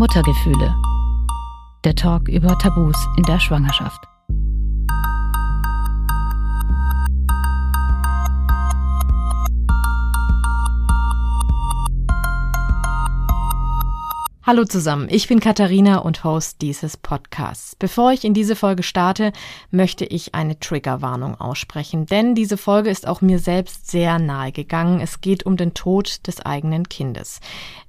Muttergefühle. Der Talk über Tabus in der Schwangerschaft. Hallo zusammen, ich bin Katharina und Host dieses Podcasts. Bevor ich in diese Folge starte, möchte ich eine Triggerwarnung aussprechen, denn diese Folge ist auch mir selbst sehr nahe gegangen. Es geht um den Tod des eigenen Kindes.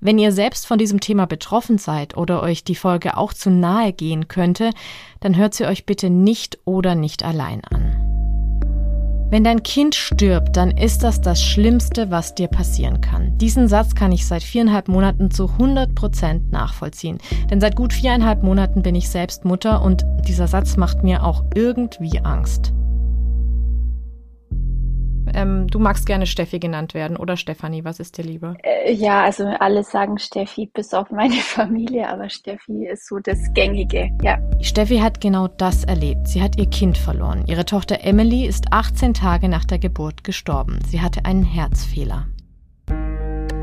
Wenn ihr selbst von diesem Thema betroffen seid oder euch die Folge auch zu nahe gehen könnte, dann hört sie euch bitte nicht oder nicht allein an. Wenn dein Kind stirbt, dann ist das das Schlimmste, was dir passieren kann. Diesen Satz kann ich seit viereinhalb Monaten zu 100 Prozent nachvollziehen. Denn seit gut viereinhalb Monaten bin ich selbst Mutter und dieser Satz macht mir auch irgendwie Angst. Ähm, du magst gerne Steffi genannt werden oder Stefanie, was ist dir lieber? Äh, ja, also alle sagen Steffi, bis auf meine Familie, aber Steffi ist so das Gängige, ja. Steffi hat genau das erlebt. Sie hat ihr Kind verloren. Ihre Tochter Emily ist 18 Tage nach der Geburt gestorben. Sie hatte einen Herzfehler.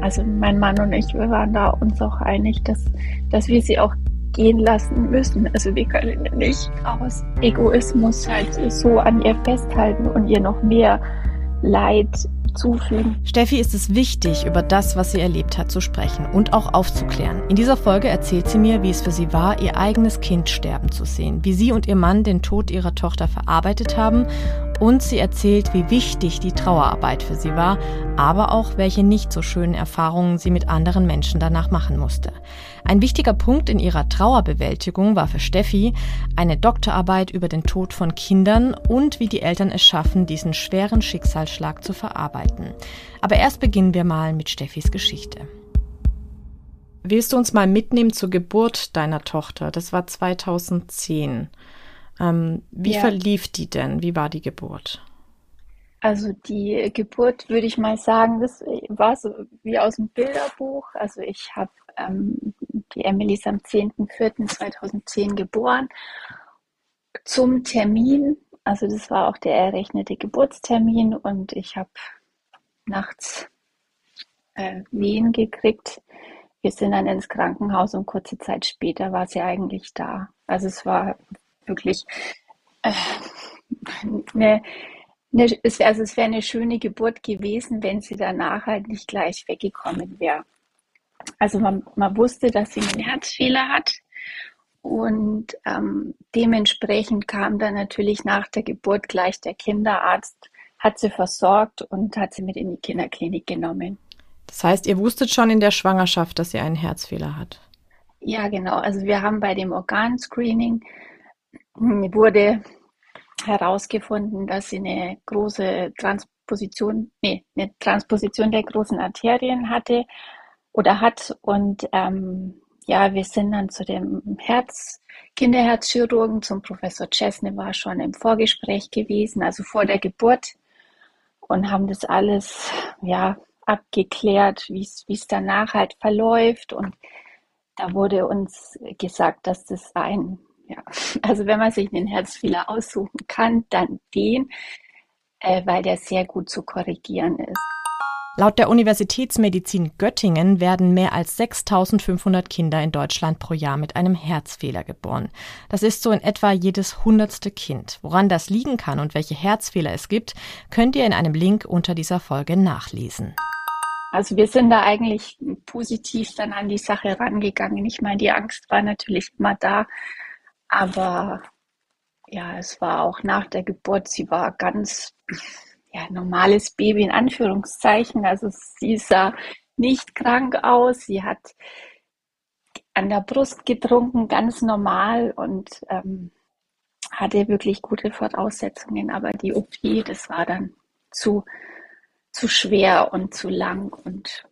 Also mein Mann und ich, wir waren da uns auch einig, dass, dass wir sie auch gehen lassen müssen. Also wir können nicht aus Egoismus halt so an ihr festhalten und ihr noch mehr Leid zufügen. Steffi ist es wichtig, über das, was sie erlebt hat, zu sprechen und auch aufzuklären. In dieser Folge erzählt sie mir, wie es für sie war, ihr eigenes Kind sterben zu sehen, wie sie und ihr Mann den Tod ihrer Tochter verarbeitet haben und sie erzählt, wie wichtig die Trauerarbeit für sie war, aber auch welche nicht so schönen Erfahrungen sie mit anderen Menschen danach machen musste. Ein wichtiger Punkt in ihrer Trauerbewältigung war für Steffi eine Doktorarbeit über den Tod von Kindern und wie die Eltern es schaffen, diesen schweren Schicksalsschlag zu verarbeiten. Aber erst beginnen wir mal mit Steffis Geschichte. Willst du uns mal mitnehmen zur Geburt deiner Tochter? Das war 2010. Ähm, wie ja. verlief die denn? Wie war die Geburt? Also die Geburt würde ich mal sagen, das war so wie aus dem Bilderbuch. Also ich habe ähm, die Emily ist am 10.04.2010 geboren. Zum Termin, also das war auch der errechnete Geburtstermin und ich habe nachts äh, Wehen gekriegt. Wir sind dann ins Krankenhaus und kurze Zeit später war sie eigentlich da. Also es war wirklich äh, eine, eine, es, also es wäre eine schöne Geburt gewesen, wenn sie danach halt nicht gleich weggekommen wäre. Also man, man wusste, dass sie einen Herzfehler hat und ähm, dementsprechend kam dann natürlich nach der Geburt gleich der Kinderarzt, hat sie versorgt und hat sie mit in die Kinderklinik genommen. Das heißt, ihr wusstet schon in der Schwangerschaft, dass sie einen Herzfehler hat? Ja, genau. Also wir haben bei dem Organscreening wurde herausgefunden, dass sie eine große Transposition, nee, eine Transposition der großen Arterien hatte oder hat. Und ähm, ja, wir sind dann zu dem Herz, Kinderherzchirurgen, zum Professor Chesney war schon im Vorgespräch gewesen, also vor der Geburt und haben das alles ja abgeklärt, wie es danach halt verläuft und da wurde uns gesagt, dass das ein ja, also wenn man sich einen Herzfehler aussuchen kann, dann den, äh, weil der sehr gut zu korrigieren ist. Laut der Universitätsmedizin Göttingen werden mehr als 6500 Kinder in Deutschland pro Jahr mit einem Herzfehler geboren. Das ist so in etwa jedes hundertste Kind. Woran das liegen kann und welche Herzfehler es gibt, könnt ihr in einem Link unter dieser Folge nachlesen. Also wir sind da eigentlich positiv dann an die Sache rangegangen. Ich meine, die Angst war natürlich immer da, aber ja, es war auch nach der Geburt, sie war ganz ja, normales Baby in Anführungszeichen. Also sie sah nicht krank aus, sie hat an der Brust getrunken, ganz normal und ähm, hatte wirklich gute Voraussetzungen. Aber die OP, das war dann zu, zu schwer und zu lang und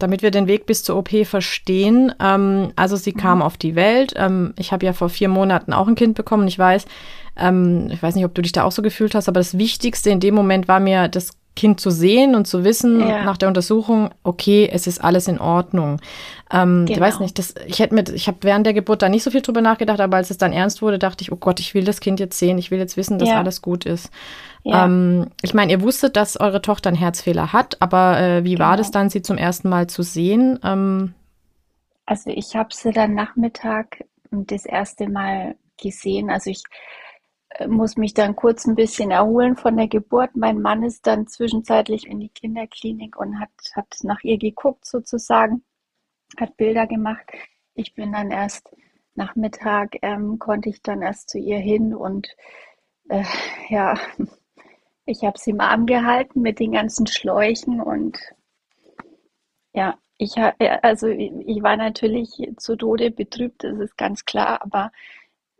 damit wir den Weg bis zur OP verstehen. Ähm, also sie kam mhm. auf die Welt. Ähm, ich habe ja vor vier Monaten auch ein Kind bekommen. Ich weiß, ähm, ich weiß nicht, ob du dich da auch so gefühlt hast, aber das Wichtigste in dem Moment war mir, das Kind zu sehen und zu wissen ja. nach der Untersuchung, okay, es ist alles in Ordnung. Ähm, genau. Ich weiß nicht, das, ich hätte mit, ich habe während der Geburt da nicht so viel drüber nachgedacht, aber als es dann ernst wurde, dachte ich, oh Gott, ich will das Kind jetzt sehen, ich will jetzt wissen, dass ja. alles gut ist. Ja. Ähm, ich meine, ihr wusstet, dass eure Tochter einen Herzfehler hat, aber äh, wie genau. war das dann, sie zum ersten Mal zu sehen? Ähm, Also ich habe sie dann Nachmittag das erste Mal gesehen. Also ich muss mich dann kurz ein bisschen erholen von der Geburt. Mein Mann ist dann zwischenzeitlich in die Kinderklinik und hat, hat nach ihr geguckt sozusagen, hat Bilder gemacht. Ich bin dann erst Nachmittag, ähm, konnte ich dann erst zu ihr hin und äh, ja, ich habe sie im Arm gehalten mit den ganzen Schläuchen und ja, ich also ich war natürlich zu Tode betrübt, das ist ganz klar, aber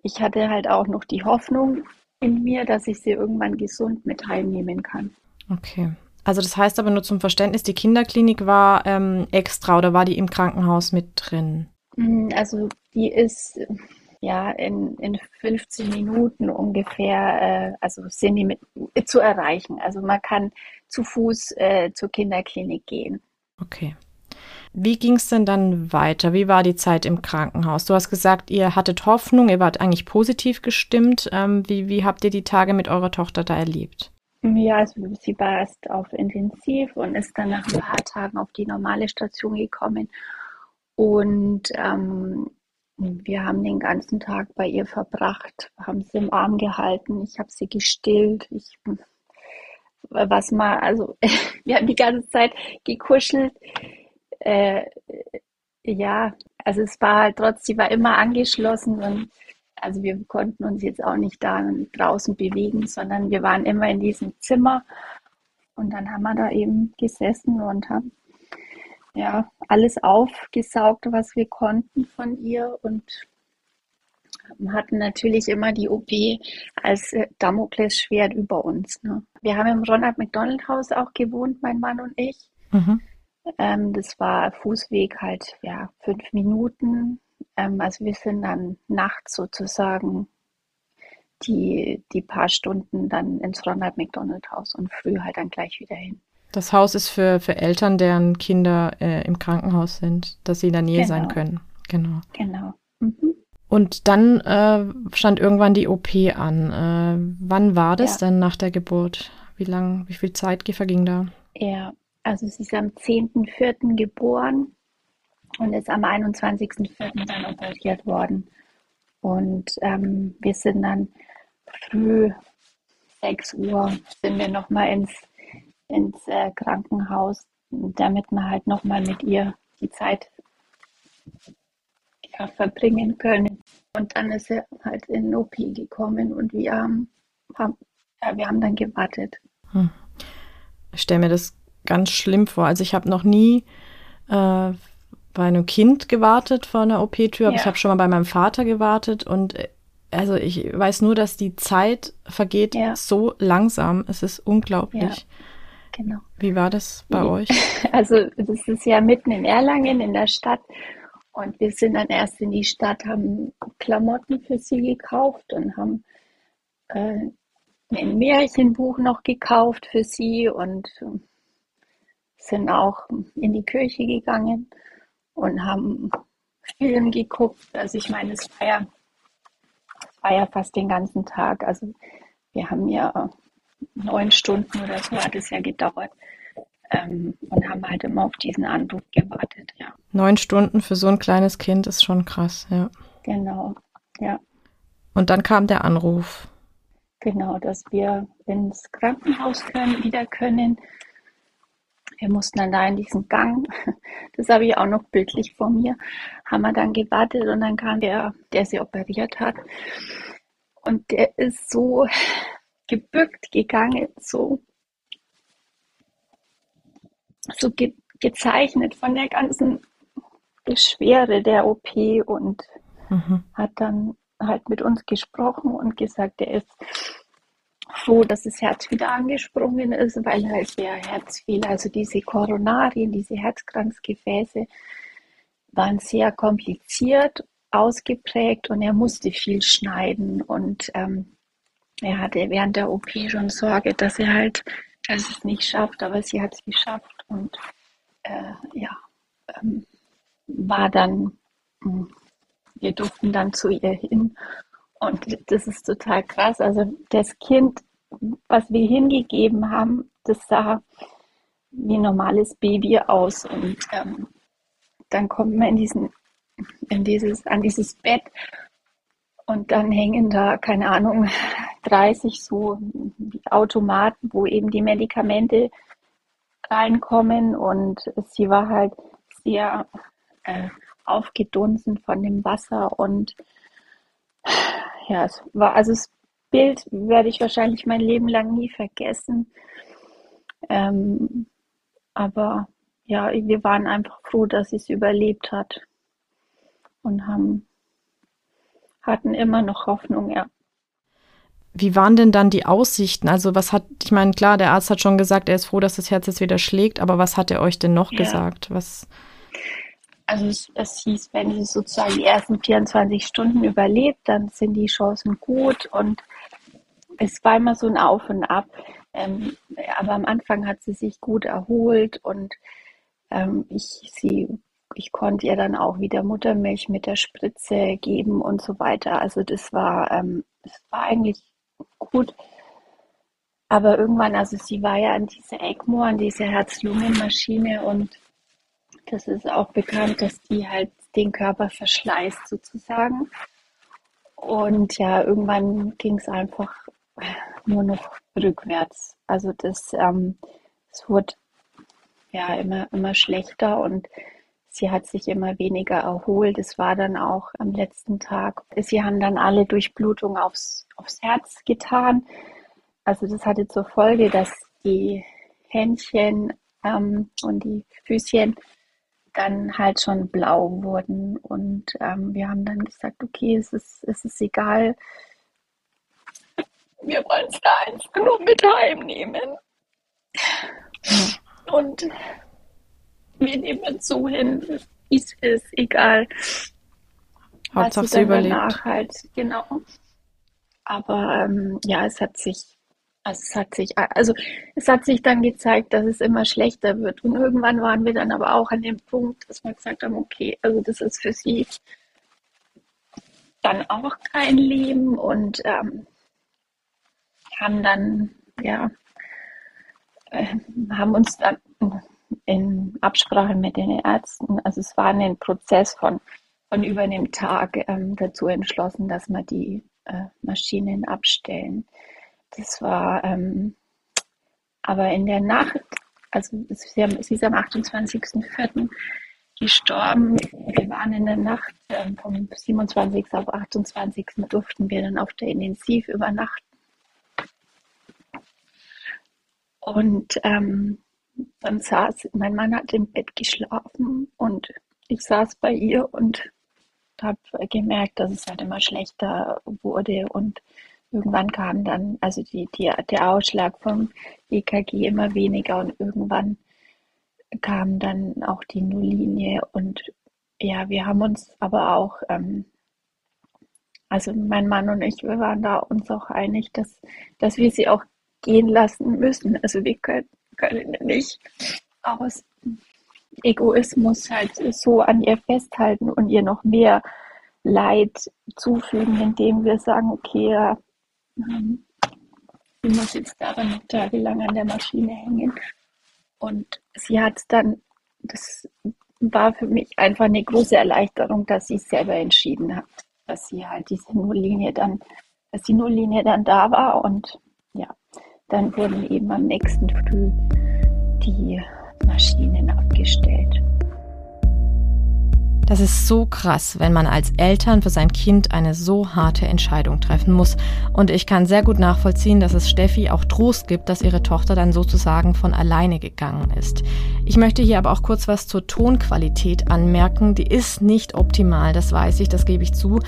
ich hatte halt auch noch die Hoffnung in mir, dass ich sie irgendwann gesund mit heimnehmen kann. Okay. Also das heißt aber nur zum Verständnis, die Kinderklinik war ähm, extra oder war die im Krankenhaus mit drin? Hm, also die ist ja in, in 15 Minuten ungefähr, äh, also sind die mit, äh, zu erreichen. Also man kann zu Fuß äh, zur Kinderklinik gehen. Okay. Wie ging es denn dann weiter? Wie war die Zeit im Krankenhaus? Du hast gesagt, ihr hattet Hoffnung, ihr wart eigentlich positiv gestimmt. Ähm, wie, wie habt ihr die Tage mit eurer Tochter da erlebt? Ja, also sie war erst auf Intensiv und ist dann nach ein paar Tagen auf die normale Station gekommen. Und ähm, wir haben den ganzen Tag bei ihr verbracht, haben sie im Arm gehalten, ich habe sie gestillt, ich was mal, also wir haben die ganze Zeit gekuschelt äh, ja, also es war halt trotzdem, war immer angeschlossen und also wir konnten uns jetzt auch nicht da draußen bewegen, sondern wir waren immer in diesem Zimmer und dann haben wir da eben gesessen und haben ja alles aufgesaugt, was wir konnten von ihr und hatten natürlich immer die OP als Damoklesschwert über uns. Ne? Wir haben im Ronald McDonald Haus auch gewohnt, mein Mann und ich. Mhm. Ähm, das war Fußweg halt, ja, fünf Minuten. Ähm, also wir sind dann nachts sozusagen die, die paar Stunden dann ins Ronald McDonald Haus und früh halt dann gleich wieder hin. Das Haus ist für, für Eltern, deren Kinder äh, im Krankenhaus sind, dass sie in der Nähe genau. sein können. Genau. Genau. Mhm. Und dann äh, stand irgendwann die OP an. Äh, wann war das ja. denn nach der Geburt? Wie lang, wie viel Zeit verging da? Ja, also sie ist am 10.04. geboren und ist am 21.04. dann operiert worden. Und ähm, wir sind dann früh 6 Uhr sind wir nochmal ins, ins äh, Krankenhaus, damit wir halt nochmal mit ihr die Zeit ja, verbringen können. Und dann ist er halt in OP gekommen und wir haben, haben ja, wir haben dann gewartet. Hm. Ich stelle mir das ganz schlimm vor. Also ich habe noch nie äh, bei einem Kind gewartet vor einer OP-Tür, aber ja. ich habe schon mal bei meinem Vater gewartet und äh, also ich weiß nur, dass die Zeit vergeht ja. so langsam. Es ist unglaublich. Ja, genau. Wie war das bei euch? Also das ist ja mitten in Erlangen in der Stadt und wir sind dann erst in die Stadt, haben Klamotten für sie gekauft und haben äh, ein Märchenbuch noch gekauft für sie und sind auch in die Kirche gegangen und haben Film geguckt. Also ich meine, es war ja, es war ja fast den ganzen Tag. Also wir haben ja neun Stunden oder so hat es ja gedauert. Ähm, und haben halt immer auf diesen Anruf gewartet, ja. Neun Stunden für so ein kleines Kind ist schon krass, ja. Genau, ja. Und dann kam der Anruf. Genau, dass wir ins Krankenhaus können, wieder können wir mussten dann da in diesen Gang, das habe ich auch noch bildlich vor mir, haben wir dann gewartet und dann kam der, der sie operiert hat. Und der ist so gebückt gegangen, so, so ge gezeichnet von der ganzen Schwere der OP und mhm. hat dann halt mit uns gesprochen und gesagt, er ist froh, dass das Herz wieder angesprungen ist, weil halt der Herzfehler, also diese Koronarien, diese Herzkranzgefäße, waren sehr kompliziert ausgeprägt und er musste viel schneiden und ähm, er hatte während der OP schon Sorge, dass er halt, dass es nicht schafft, aber sie hat es geschafft und äh, ja, ähm, war dann, hm, wir durften dann zu ihr hin und das ist total krass. Also das Kind, was wir hingegeben haben, das sah wie ein normales Baby aus. Und ähm, dann kommt man in diesen in dieses, an dieses Bett und dann hängen da, keine Ahnung, 30 so Automaten, wo eben die Medikamente reinkommen und sie war halt sehr äh, aufgedunsen von dem Wasser und ja, es war, also das Bild werde ich wahrscheinlich mein Leben lang nie vergessen. Ähm, aber ja, wir waren einfach froh, dass sie es überlebt hat und haben, hatten immer noch Hoffnung, ja. Wie waren denn dann die Aussichten? Also was hat, ich meine, klar, der Arzt hat schon gesagt, er ist froh, dass das Herz jetzt wieder schlägt, aber was hat er euch denn noch ja. gesagt? Was? Also es, es hieß, wenn sie sozusagen die ersten 24 Stunden überlebt, dann sind die Chancen gut und es war immer so ein Auf und Ab. Ähm, aber am Anfang hat sie sich gut erholt und ähm, ich sie ich konnte ihr dann auch wieder Muttermilch mit der Spritze geben und so weiter. Also das war, ähm, das war eigentlich gut. Aber irgendwann, also sie war ja an dieser ECMO, an dieser Herz-Lungen-Maschine und das ist auch bekannt, dass die halt den Körper verschleißt sozusagen. Und ja, irgendwann ging es einfach nur noch rückwärts. Also das, ähm, es wurde ja immer, immer schlechter und sie hat sich immer weniger erholt. Es war dann auch am letzten Tag. Sie haben dann alle Durchblutung aufs, aufs Herz getan. Also das hatte zur Folge, dass die Händchen ähm, und die Füßchen dann halt schon blau wurden. Und ähm, wir haben dann gesagt, okay, es ist, es ist egal. Wir wollen es da einfach nur mit heimnehmen. Und wir nehmen es so hin, wie es ist, egal. Hauptsache sie überlebt. Halt, genau. Aber ähm, ja, es hat sich, also es hat sich, also es hat sich dann gezeigt, dass es immer schlechter wird. Und irgendwann waren wir dann aber auch an dem Punkt, dass wir gesagt haben, okay, also das ist für sie dann auch kein Leben und ähm, haben dann, ja, äh, haben uns dann in Absprache mit den Ärzten, also es war ein Prozess von, von über einem Tag ähm, dazu entschlossen, dass wir die äh, Maschinen abstellen. Das war ähm, aber in der Nacht, also sie, haben, sie ist am 28.04. gestorben. Wir waren in der Nacht ähm, vom 27. auf 28. durften wir dann auf der Intensiv übernachten. Und ähm, dann saß, mein Mann hat im Bett geschlafen und ich saß bei ihr und habe gemerkt, dass es halt immer schlechter wurde und irgendwann kam dann, also die, die, der Ausschlag vom EKG immer weniger und irgendwann kam dann auch die Nulllinie und ja, wir haben uns aber auch, ähm, also mein Mann und ich, wir waren da uns auch einig, dass, dass wir sie auch gehen lassen müssen. Also wir können, können nicht aus Egoismus halt so an ihr festhalten und ihr noch mehr Leid zufügen, indem wir sagen, okay, ähm, sie muss jetzt da noch tagelang an der Maschine hängen. Und sie hat dann, das war für mich einfach eine große Erleichterung, dass sie es selber entschieden hat, dass sie halt diese Nulllinie dann, dass die Nulllinie dann da war und ja, dann wurden eben am nächsten Früh die Maschinen abgestellt. Das ist so krass, wenn man als Eltern für sein Kind eine so harte Entscheidung treffen muss. Und ich kann sehr gut nachvollziehen, dass es Steffi auch Trost gibt, dass ihre Tochter dann sozusagen von alleine gegangen ist. Ich möchte hier aber auch kurz was zur Tonqualität anmerken. Die ist nicht optimal, das weiß ich, das gebe ich zu.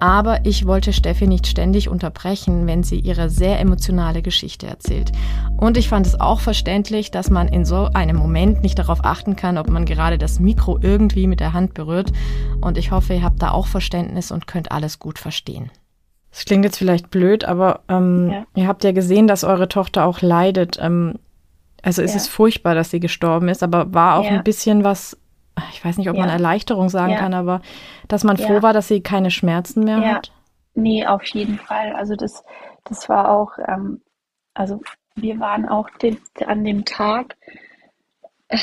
Aber ich wollte Steffi nicht ständig unterbrechen, wenn sie ihre sehr emotionale Geschichte erzählt. Und ich fand es auch verständlich, dass man in so einem Moment nicht darauf achten kann, ob man gerade das Mikro irgendwie mit der Hand berührt. Und ich hoffe, ihr habt da auch Verständnis und könnt alles gut verstehen. Das klingt jetzt vielleicht blöd, aber ähm, ja. ihr habt ja gesehen, dass eure Tochter auch leidet. Ähm, also es ja. ist furchtbar, dass sie gestorben ist, aber war auch ja. ein bisschen was ich weiß nicht, ob ja. man Erleichterung sagen ja. kann, aber dass man froh war, dass sie keine Schmerzen mehr hat? Nee, auf jeden Fall. Also das, das war auch, ähm, also wir waren auch den, an dem Tag, äh,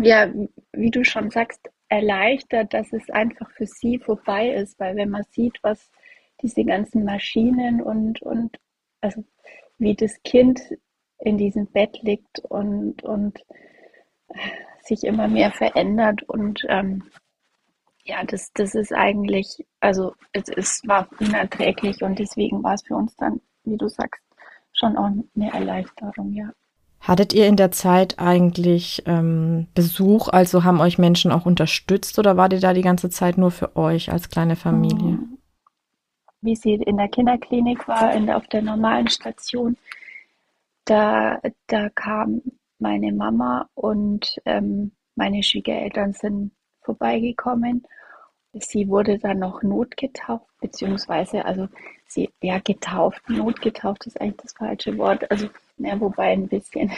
ja, wie du schon sagst, erleichtert, dass es einfach für sie vorbei ist, weil wenn man sieht, was diese ganzen Maschinen und, und also wie das Kind in diesem Bett liegt und, und sich immer mehr verändert und ähm, ja, das, das ist eigentlich, also es, es war unerträglich und deswegen war es für uns dann, wie du sagst, schon auch eine Erleichterung, ja. Hattet ihr in der Zeit eigentlich ähm, Besuch, also haben euch Menschen auch unterstützt oder wart ihr da die ganze Zeit nur für euch als kleine Familie? Mhm. Wie sie in der Kinderklinik war, in der, auf der normalen Station, da, da kam meine Mama und ähm, meine Schwiegereltern sind vorbeigekommen. Sie wurde dann noch notgetauft, beziehungsweise, also sie, ja, getauft, notgetauft ist eigentlich das falsche Wort, also, ja, wobei ein bisschen.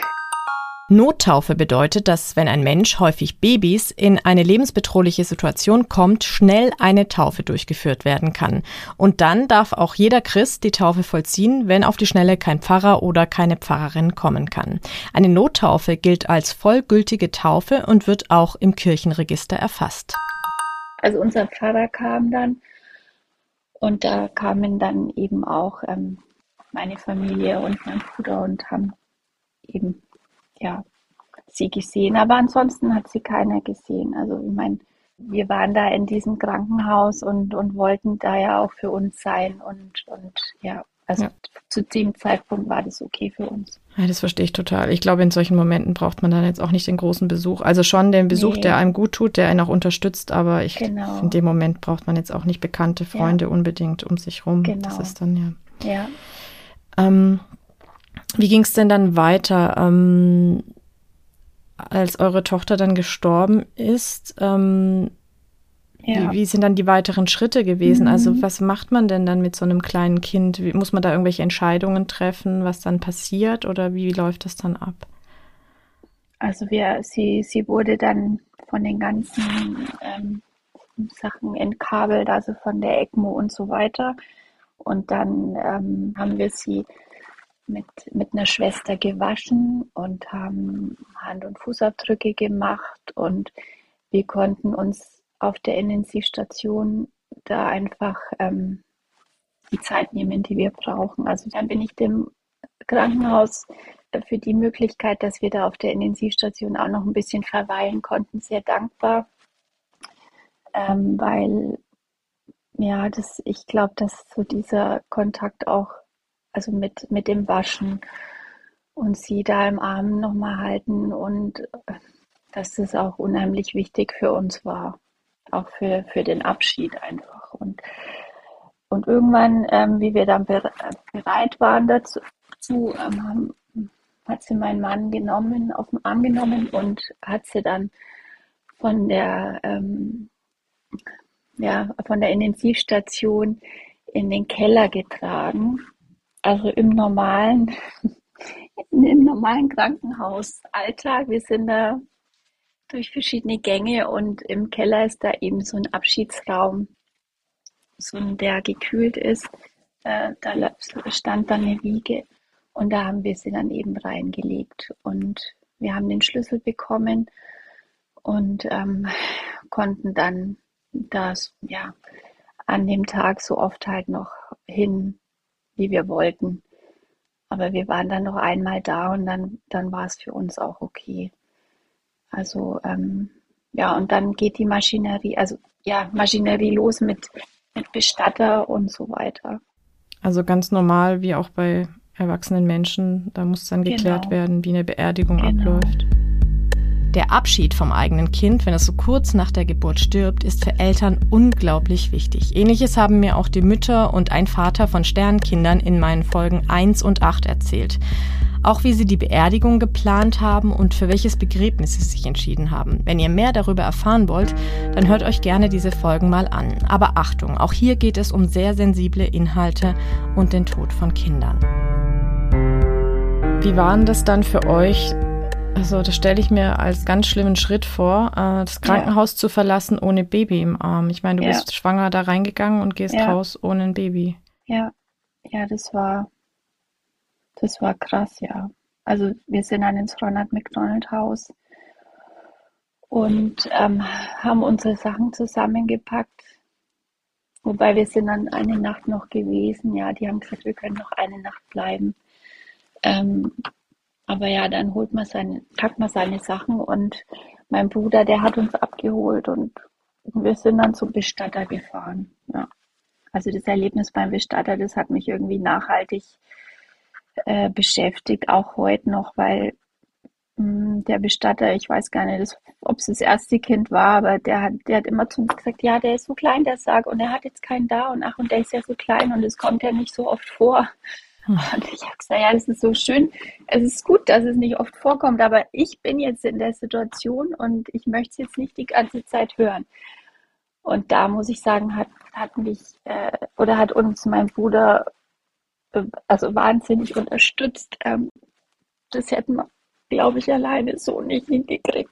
Nottaufe bedeutet, dass wenn ein Mensch, häufig Babys, in eine lebensbedrohliche Situation kommt, schnell eine Taufe durchgeführt werden kann. Und dann darf auch jeder Christ die Taufe vollziehen, wenn auf die Schnelle kein Pfarrer oder keine Pfarrerin kommen kann. Eine Nottaufe gilt als vollgültige Taufe und wird auch im Kirchenregister erfasst. Also unser Pfarrer kam dann und da kamen dann eben auch ähm, meine Familie und mein Bruder und haben eben ja, sie gesehen, aber ansonsten hat sie keiner gesehen. Also ich meine, wir waren da in diesem Krankenhaus und, und wollten da ja auch für uns sein und, und ja, also ja. zu dem Zeitpunkt war das okay für uns. Ja, das verstehe ich total. Ich glaube, in solchen Momenten braucht man dann jetzt auch nicht den großen Besuch. Also schon den Besuch, nee. der einem gut tut, der einen auch unterstützt, aber ich genau. in dem Moment braucht man jetzt auch nicht bekannte Freunde ja. unbedingt um sich rum. Genau. Das ist dann ja. Ja. Ähm, wie ging es denn dann weiter, ähm, als eure Tochter dann gestorben ist? Ähm, ja. wie, wie, sind dann die weiteren Schritte gewesen? Also mhm. Also was macht man denn dann mit so einem kleinen Kind? Wie, muss man da irgendwelche Entscheidungen treffen, was dann passiert oder wie läuft das dann ab? Also wir, sie, sie wurde dann von den ganzen ähm, Sachen entkabelt, also von der ECMO und so weiter. Und dann ähm, haben wir sie mit, mit einer Schwester gewaschen und haben Hand- und Fußabdrücke gemacht und wir konnten uns auf der Intensivstation da einfach ähm, die Zeit nehmen, die wir brauchen. Also dann bin ich dem Krankenhaus für die Möglichkeit, dass wir da auf der Intensivstation auch noch ein bisschen verweilen konnten, sehr dankbar, ähm, weil ja, das, ich glaube, dass so dieser Kontakt auch also mit, mit dem Waschen und sie da im Arm nochmal halten und äh, dass das auch unheimlich wichtig für uns war, auch für, für den Abschied einfach. Und, und irgendwann, ähm, wie wir dann bereit waren dazu, ähm, hat sie meinen Mann genommen, auf den Arm genommen und hat sie dann von der, ähm, ja, von der Intensivstation in den Keller getragen also im normalen, im normalen Krankenhausalltag. Wir sind da durch verschiedene Gänge und im Keller ist da eben so ein Abschiedsraum, so ein, der gekühlt ist. Äh, da stand dann eine Wiege und da haben wir sie dann eben reingelegt und wir haben den Schlüssel bekommen und ähm, konnten dann das ja an dem Tag so oft halt noch hin wie wir wollten. Aber wir waren dann noch einmal da und dann, dann war es für uns auch okay. Also ähm, ja, und dann geht die Maschinerie, also ja, Maschinerie los mit, mit Bestatter und so weiter. Also ganz normal, wie auch bei erwachsenen Menschen, da muss dann geklärt genau. werden, wie eine Beerdigung genau. abläuft. Der Abschied vom eigenen Kind, wenn es so kurz nach der Geburt stirbt, ist für Eltern unglaublich wichtig. Ähnliches haben mir auch die Mütter und ein Vater von Sternkindern in meinen Folgen 1 und 8 erzählt. Auch wie sie die Beerdigung geplant haben und für welches Begräbnis sie sich entschieden haben. Wenn ihr mehr darüber erfahren wollt, dann hört euch gerne diese Folgen mal an. Aber Achtung, auch hier geht es um sehr sensible Inhalte und den Tod von Kindern. Wie waren das dann für euch, also das stelle ich mir als ganz schlimmen Schritt vor, äh, das Krankenhaus ja. zu verlassen ohne Baby im Arm. Ich meine, du ja. bist schwanger da reingegangen und gehst ja. raus ohne ein Baby. Ja, ja, das war, das war krass, ja. Also wir sind dann ins Ronald McDonald Haus und ähm, haben unsere Sachen zusammengepackt. Wobei wir sind dann eine Nacht noch gewesen. Ja, die haben gesagt, wir können noch eine Nacht bleiben. Ähm, aber ja, dann holt man seine, packt man seine Sachen und mein Bruder, der hat uns abgeholt und wir sind dann zum Bestatter gefahren. Ja. Also das Erlebnis beim Bestatter, das hat mich irgendwie nachhaltig äh, beschäftigt, auch heute noch, weil mh, hm, der Bestatter, ich weiß gar nicht, ob es das erste Kind war, aber der hat, der hat immer zu uns gesagt, ja, der ist so klein, der Sarg, und er hat jetzt keinen da und ach, und der ist ja so klein und es kommt ja nicht so oft vor. Und ich habe gesagt, ja, das ist so schön. Es ist gut, dass es nicht oft vorkommt, aber ich bin jetzt in der Situation und ich möchte es jetzt nicht die ganze Zeit hören. Und da muss ich sagen, hat, hat mich äh, oder hat uns mein Bruder äh, also wahnsinnig unterstützt. Ähm, das hätten wir, glaube ich, alleine so nicht hingekriegt.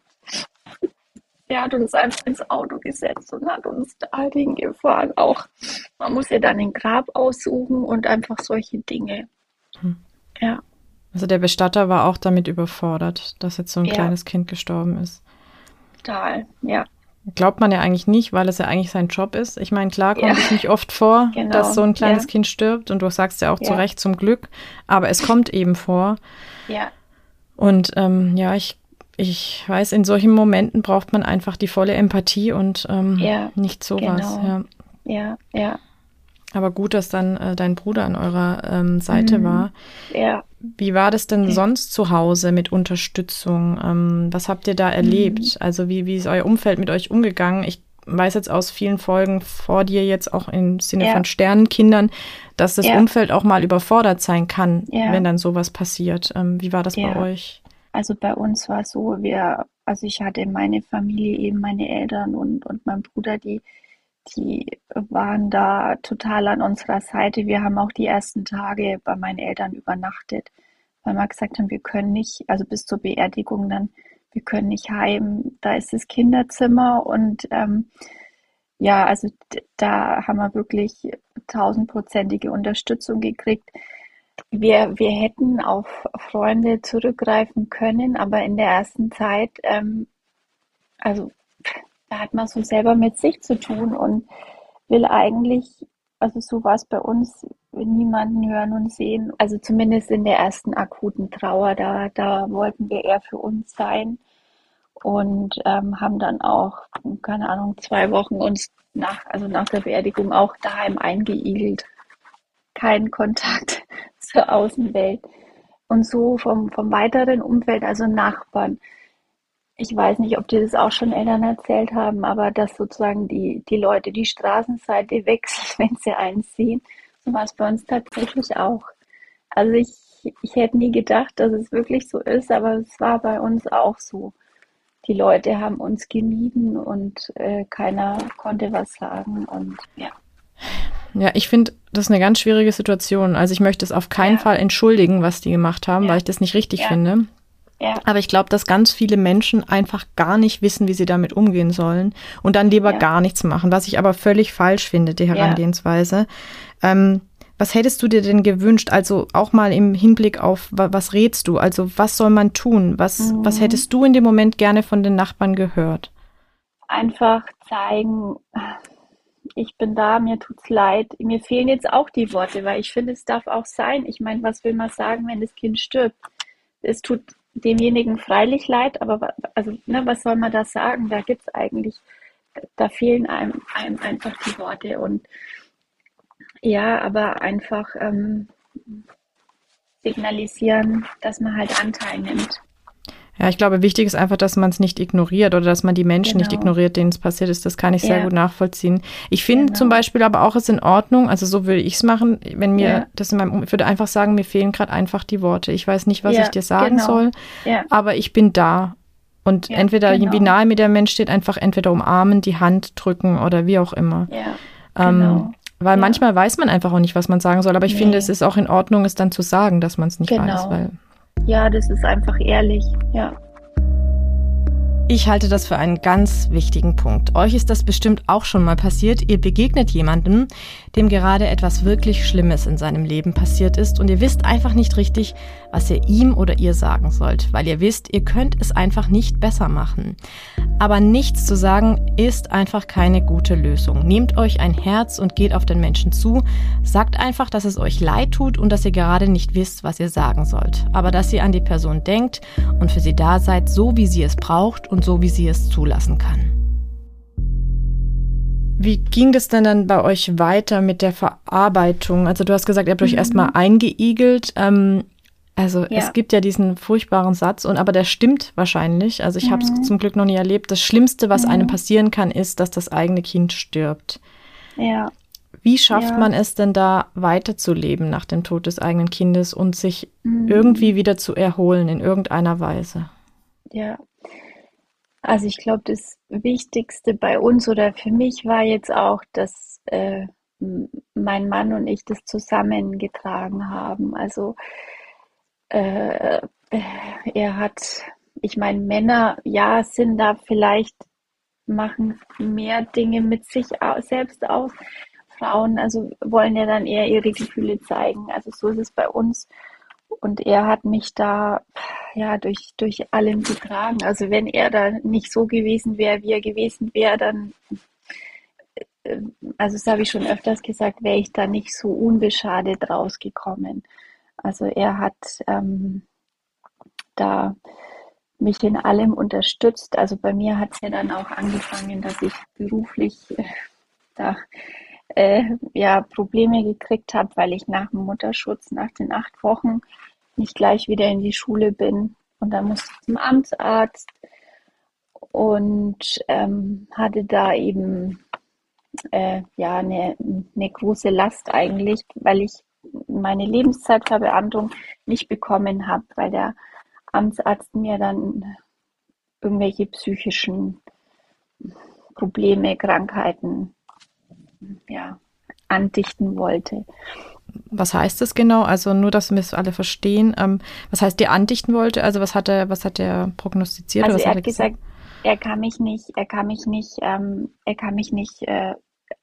Er hat uns einfach ins Auto gesetzt und hat uns da halt hingefahren. Auch man muss ja dann den Grab aussuchen und einfach solche Dinge. Hm. Ja. Also der Bestatter war auch damit überfordert, dass jetzt so ein ja. kleines Kind gestorben ist. Total, ja. Glaubt man ja eigentlich nicht, weil es ja eigentlich sein Job ist. Ich meine, klar kommt ja. es nicht oft vor, genau. dass so ein kleines ja. Kind stirbt und du sagst ja auch zu Recht zum Glück, aber es kommt eben vor. Ja. Und ähm, ja, ich ich weiß, in solchen Momenten braucht man einfach die volle Empathie und ähm, ja, nicht sowas. Genau. Ja. ja, ja. Aber gut, dass dann äh, dein Bruder an eurer ähm, Seite mhm. war. Ja. Wie war das denn sonst zu Hause mit Unterstützung? Ähm, was habt ihr da erlebt? Mhm. Also wie, wie ist euer Umfeld mit euch umgegangen? Ich weiß jetzt aus vielen Folgen vor dir jetzt auch im Sinne ja. von Sternenkindern, dass das ja. Umfeld auch mal überfordert sein kann, ja. wenn dann sowas passiert. Ähm, wie war das bei euch? Also bei uns war so, wir, also ich hatte meine Familie, eben meine Eltern und, und mein Bruder, die, die waren da total an unserer Seite. Wir haben auch die ersten Tage bei meinen Eltern übernachtet, weil wir gesagt haben, wir können nicht, also bis zur Beerdigung dann, wir können nicht heim, da ist das Kinderzimmer und ähm, ja, also da haben wir wirklich tausendprozentige Unterstützung gekriegt. Wir, wir hätten auf Freunde zurückgreifen können, aber in der ersten Zeit, ähm, also da hat man so selber mit sich zu tun und will eigentlich, also so war es bei uns, niemanden hören und sehen. Also zumindest in der ersten akuten Trauer, da, da wollten wir eher für uns sein und ähm, haben dann auch, keine Ahnung, zwei Wochen uns nach, also nach der Beerdigung auch daheim eingeigelt. Kein Kontakt zur Außenwelt. Und so vom, vom weiteren Umfeld, also Nachbarn. Ich weiß nicht, ob die das auch schon Eltern erzählt haben, aber dass sozusagen die, die Leute die Straßenseite wechseln, wenn sie einen sehen. So war es bei uns tatsächlich auch. Also ich, ich hätte nie gedacht, dass es wirklich so ist, aber es war bei uns auch so. Die Leute haben uns gemieden und äh, keiner konnte was sagen und ja. Ja, ich finde, das ist eine ganz schwierige Situation. Also ich möchte es auf keinen ja. Fall entschuldigen, was die gemacht haben, ja. weil ich das nicht richtig ja. finde. Ja. Aber ich glaube, dass ganz viele Menschen einfach gar nicht wissen, wie sie damit umgehen sollen und dann lieber gar nichts machen, was ich aber völlig falsch finde, die Herangehensweise. Ähm, was hättest du dir denn gewünscht? Also auch mal im Hinblick auf, was rätst du? Also was soll man tun? Was, mhm. was hättest du in dem Moment gerne von den Nachbarn gehört? Einfach zeigen, ich bin da, mir tut's leid. Mir fehlen jetzt auch die Worte, weil ich finde, es darf auch sein. Ich meine, was will man sagen, wenn das Kind stirbt? Es tut demjenigen freilich leid, aber also, ne, was soll man da sagen? Da gibt's eigentlich, da fehlen einem, einem einfach die Worte und ja, aber einfach ähm, signalisieren, dass man halt Anteil nimmt. Ja, ich glaube, wichtig ist einfach, dass man es nicht ignoriert oder dass man die Menschen genau. nicht ignoriert, denen es passiert ist. Das kann ich sehr ja. gut nachvollziehen. Ich finde genau. zum Beispiel aber auch, es ist in Ordnung, also so würde ich es machen, wenn mir ja. das in meinem, ich würde einfach sagen, mir fehlen gerade einfach die Worte. Ich weiß nicht, was ja, ich dir sagen genau. soll, aber ich bin da. Und entweder, genau. wie nahe mir der Mensch steht, einfach entweder umarmen, die Hand drücken oder wie auch immer. Ja, ähm, genau. weil manchmal weiß man einfach auch nicht, was man sagen soll, aber ich nee. finde, es ist auch in Ordnung, es dann zu sagen, dass man es nicht genau. weiß. Weil ja, das ist einfach ehrlich, ja. Ich halte das für einen ganz wichtigen Punkt. Euch ist das bestimmt auch schon mal passiert. Ihr begegnet jemandem, dem gerade etwas wirklich Schlimmes in seinem Leben passiert ist und ihr wisst einfach nicht richtig, was ihr ihm oder ihr sagen sollt, weil ihr wisst, ihr könnt es einfach nicht besser machen. Aber nichts zu sagen ist einfach keine gute Lösung. Nehmt euch ein Herz und geht auf den Menschen zu. Sagt einfach, dass es euch leid tut und dass ihr gerade nicht wisst, was ihr sagen sollt. Aber dass ihr an die Person denkt und für sie da seid, so wie sie es braucht und so wie sie es zulassen kann. Wie ging das denn dann bei euch weiter mit der Verarbeitung? Also du hast gesagt, ihr habt euch mhm. erstmal eingeigelt. Ähm, also ja. es gibt ja diesen furchtbaren Satz, und aber der stimmt wahrscheinlich. Also ich mhm. habe es zum Glück noch nie erlebt. Das Schlimmste, was mhm. einem passieren kann, ist, dass das eigene Kind stirbt. Ja. Wie schafft ja. man es denn da weiterzuleben nach dem Tod des eigenen Kindes und sich mhm. irgendwie wieder zu erholen in irgendeiner Weise? Ja, also ich glaube, das Wichtigste bei uns oder für mich war jetzt auch, dass äh, mein Mann und ich das zusammengetragen haben. Also äh, er hat, ich meine, Männer, ja, sind da vielleicht, machen mehr Dinge mit sich selbst aus. Frauen, also wollen ja dann eher ihre Gefühle zeigen. Also so ist es bei uns. Und er hat mich da ja durch, durch allem getragen. Also wenn er da nicht so gewesen wäre, wie er gewesen wäre, dann, äh, also das habe ich schon öfters gesagt, wäre ich da nicht so unbeschadet rausgekommen. Also er hat ähm, da mich in allem unterstützt. Also bei mir hat es ja dann auch angefangen, dass ich beruflich äh, da äh, ja Probleme gekriegt habe, weil ich nach dem Mutterschutz, nach den acht Wochen, nicht gleich wieder in die Schule bin. Und dann musste ich zum Amtsarzt und ähm, hatte da eben äh, ja eine, eine große Last eigentlich, weil ich meine Lebenszeitverbeamtung nicht bekommen habe, weil der Amtsarzt mir dann irgendwelche psychischen Probleme, Krankheiten ja, andichten wollte. Was heißt das genau? Also nur, dass wir es alle verstehen. Ähm, was heißt, der andichten wollte? Also was hat er, was hat er prognostiziert? Also er hat, hat gesagt, gesagt, er kann mich nicht, er kann mich nicht, ähm, er kann mich nicht äh,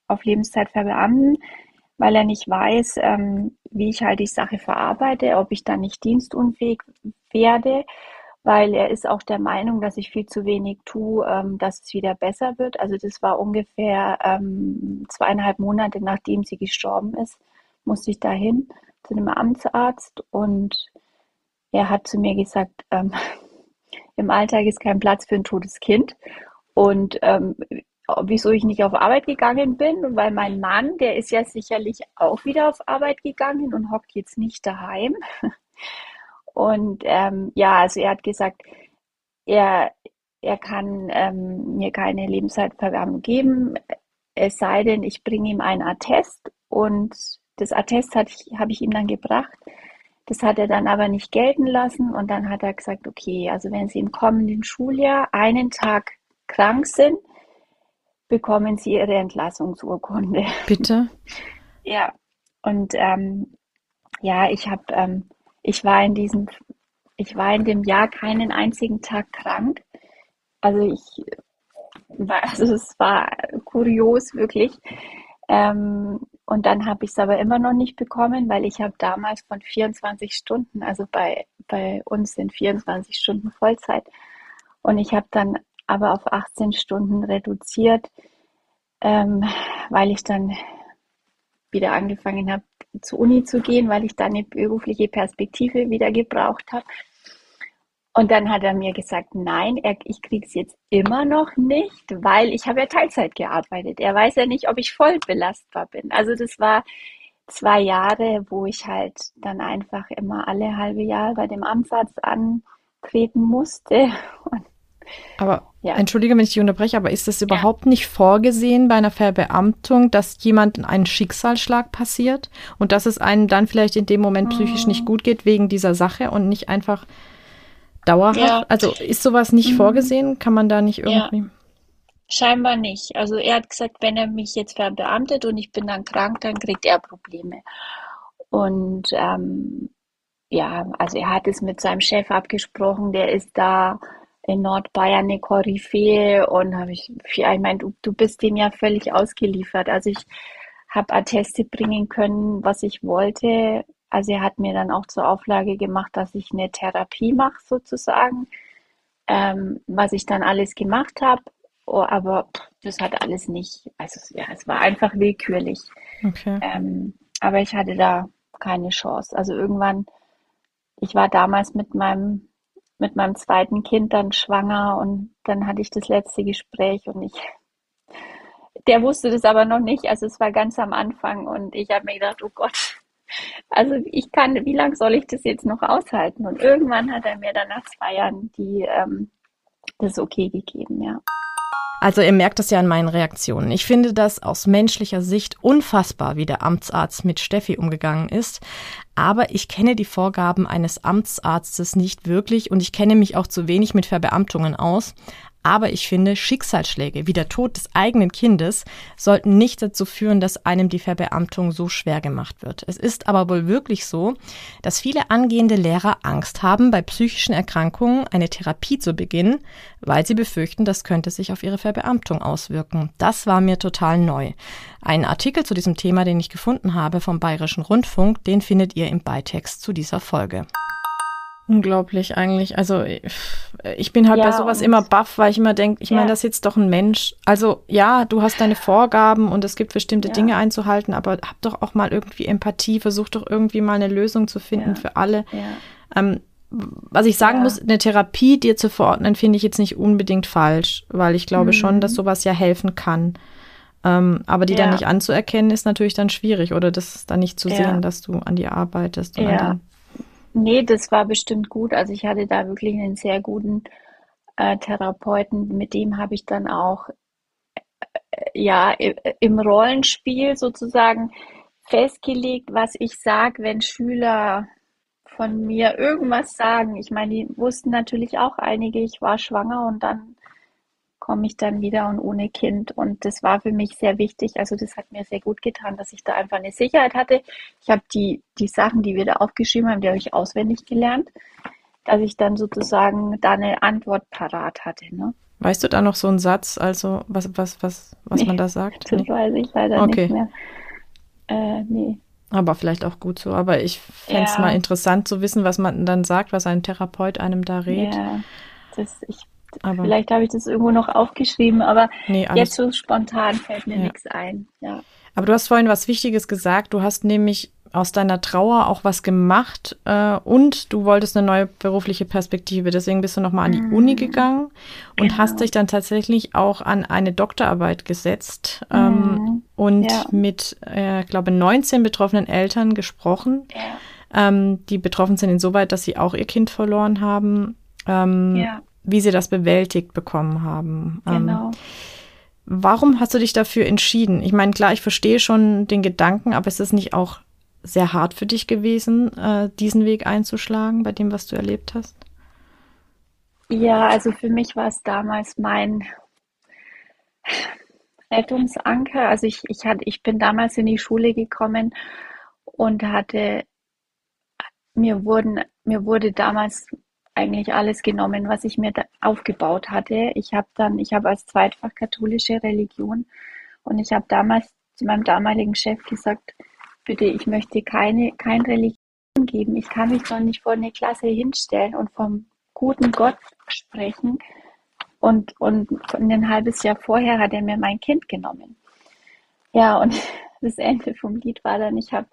auf Lebenszeit verbeamten, weil er nicht weiß, ähm, wie ich halt die Sache verarbeite, ob ich dann nicht dienstunfähig werde weil er ist auch der Meinung, dass ich viel zu wenig tue, ähm, dass es wieder besser wird. Also das war ungefähr ähm, zweieinhalb Monate, nachdem sie gestorben ist, musste ich dahin zu dem Amtsarzt und er hat zu mir gesagt, ähm, im Alltag ist kein Platz für ein totes Kind und ähm, wieso ich nicht auf Arbeit gegangen bin, weil mein Mann, der ist ja sicherlich auch wieder auf Arbeit gegangen und hockt jetzt nicht daheim. Und ähm, ja, also er hat gesagt, er, er kann ähm, mir keine Lebenszeitverwärmung geben, es sei denn, ich bringe ihm einen Attest und das Attest habe ich, ihm dann gebracht. Das hat er dann aber nicht gelten lassen und dann hat er gesagt, okay, also wenn Sie im kommenden Schuljahr einen Tag krank sind, bekommen Sie Ihre Entlassungsurkunde. Bitte? Ja, und ähm, ja, ich habe ähm, ich war in diesem, ich war in dem Jahr keinen einzigen Tag krank. Also ich also es war kurios wirklich. Ähm, und dann habe ich es aber immer noch nicht bekommen, weil ich habe damals von 24 Stunden, also bei, bei uns sind 24 Stunden Vollzeit. Und ich habe dann aber auf 18 Stunden reduziert, ähm, weil ich dann wieder angefangen habe, zur Uni zu gehen, weil ich da eine berufliche Perspektive wieder gebraucht habe. Und dann hat er mir gesagt, nein, er, ich kriege es jetzt immer noch nicht, weil ich habe ja Teilzeit gearbeitet. Er weiß ja nicht, ob ich voll belastbar bin. Also das war zwei Jahre, wo ich halt dann einfach immer alle halbe Jahr bei dem Amtsarzt antreten musste. Und aber ja. entschuldige, wenn ich dich unterbreche, aber ist es überhaupt ja. nicht vorgesehen bei einer Verbeamtung, dass jemandem ein Schicksalsschlag passiert und dass es einem dann vielleicht in dem Moment psychisch nicht gut geht wegen dieser Sache und nicht einfach dauerhaft? Ja. Also ist sowas nicht mhm. vorgesehen? Kann man da nicht irgendwie? Scheinbar nicht. Also er hat gesagt, wenn er mich jetzt verbeamtet und ich bin dann krank, dann kriegt er Probleme. Und ähm, ja, also er hat es mit seinem Chef abgesprochen, der ist da in Nordbayern eine Koryphäe und habe ich, ich meine, du, du bist dem ja völlig ausgeliefert. Also ich habe Atteste bringen können, was ich wollte. Also er hat mir dann auch zur Auflage gemacht, dass ich eine Therapie mache sozusagen, ähm, was ich dann alles gemacht habe. Oh, aber das hat alles nicht, also ja, es war einfach willkürlich. Okay. Ähm, aber ich hatte da keine Chance. Also irgendwann, ich war damals mit meinem mit meinem zweiten Kind dann schwanger und dann hatte ich das letzte Gespräch und ich, der wusste das aber noch nicht, also es war ganz am Anfang und ich habe mir gedacht, oh Gott, also ich kann, wie lange soll ich das jetzt noch aushalten? Und irgendwann hat er mir dann nach zwei Jahren die, ähm, das okay gegeben, ja. Also ihr merkt es ja an meinen Reaktionen. Ich finde das aus menschlicher Sicht unfassbar, wie der Amtsarzt mit Steffi umgegangen ist. Aber ich kenne die Vorgaben eines Amtsarztes nicht wirklich und ich kenne mich auch zu wenig mit Verbeamtungen aus. Aber ich finde, Schicksalsschläge wie der Tod des eigenen Kindes sollten nicht dazu führen, dass einem die Verbeamtung so schwer gemacht wird. Es ist aber wohl wirklich so, dass viele angehende Lehrer Angst haben, bei psychischen Erkrankungen eine Therapie zu beginnen, weil sie befürchten, das könnte sich auf ihre Verbeamtung auswirken. Das war mir total neu. Ein Artikel zu diesem Thema, den ich gefunden habe vom Bayerischen Rundfunk, den findet ihr im Beitext zu dieser Folge. Unglaublich eigentlich. Also ich bin halt ja, bei sowas immer baff, weil ich immer denke, ich ja. meine, das ist jetzt doch ein Mensch. Also ja, du hast deine Vorgaben und es gibt bestimmte ja. Dinge einzuhalten, aber hab doch auch mal irgendwie Empathie, versuch doch irgendwie mal eine Lösung zu finden für alle. Ähm, was ich sagen muss, eine Therapie dir zu verordnen, finde ich jetzt nicht unbedingt falsch, weil ich glaube mhm. schon, dass sowas ja helfen kann. Ähm, aber die dann nicht anzuerkennen, ist natürlich dann schwierig oder das dann nicht zu sehen, dass du an die arbeitest. Ja. Nee, das war bestimmt gut. Also ich hatte da wirklich einen sehr guten äh, Therapeuten. Mit dem habe ich dann auch äh, ja im Rollenspiel sozusagen festgelegt, was ich sage, wenn Schüler von mir irgendwas sagen. Ich meine, die wussten natürlich auch einige, ich war schwanger und dann komme ich dann wieder und ohne Kind. Und das war für mich sehr wichtig. Also das hat mir sehr gut getan, dass ich da einfach eine Sicherheit hatte. Ich habe die, die Sachen, die wir da aufgeschrieben haben, die habe ich auswendig gelernt, dass ich dann sozusagen da eine Antwort parat hatte. Ne? Weißt du da noch so einen Satz, also was, was, was, was nee, man da sagt? Das nee. weiß ich leider okay. nicht mehr. Äh, nee. Aber vielleicht auch gut so. Aber ich fände es ja. mal interessant zu wissen, was man dann sagt, was ein Therapeut einem da rät. Ja, das, ich aber Vielleicht habe ich das irgendwo noch aufgeschrieben, aber nee, jetzt so spontan fällt mir ja. nichts ein. Ja. Aber du hast vorhin was Wichtiges gesagt. Du hast nämlich aus deiner Trauer auch was gemacht äh, und du wolltest eine neue berufliche Perspektive. Deswegen bist du nochmal an die mhm. Uni gegangen und genau. hast dich dann tatsächlich auch an eine Doktorarbeit gesetzt ähm, mhm. und ja. mit, äh, glaube 19 betroffenen Eltern gesprochen, ja. ähm, die betroffen sind insoweit, dass sie auch ihr Kind verloren haben. Ähm, ja wie sie das bewältigt bekommen haben. Ähm, genau. Ähm, warum hast du dich dafür entschieden? Ich meine, klar, ich verstehe schon den Gedanken, aber ist es nicht auch sehr hart für dich gewesen, äh, diesen Weg einzuschlagen, bei dem, was du erlebt hast? Ja, also für mich war es damals mein Rettungsanker. Also ich, ich, hatte, ich bin damals in die Schule gekommen und hatte, mir wurden, mir wurde damals eigentlich alles genommen, was ich mir aufgebaut hatte. Ich habe dann, ich habe als Zweitfach katholische Religion und ich habe damals zu meinem damaligen Chef gesagt, bitte, ich möchte keine, kein Religion geben. Ich kann mich doch nicht vor eine Klasse hinstellen und vom guten Gott sprechen. Und, und ein halbes Jahr vorher hat er mir mein Kind genommen. Ja, und das Ende vom Lied war dann, ich habe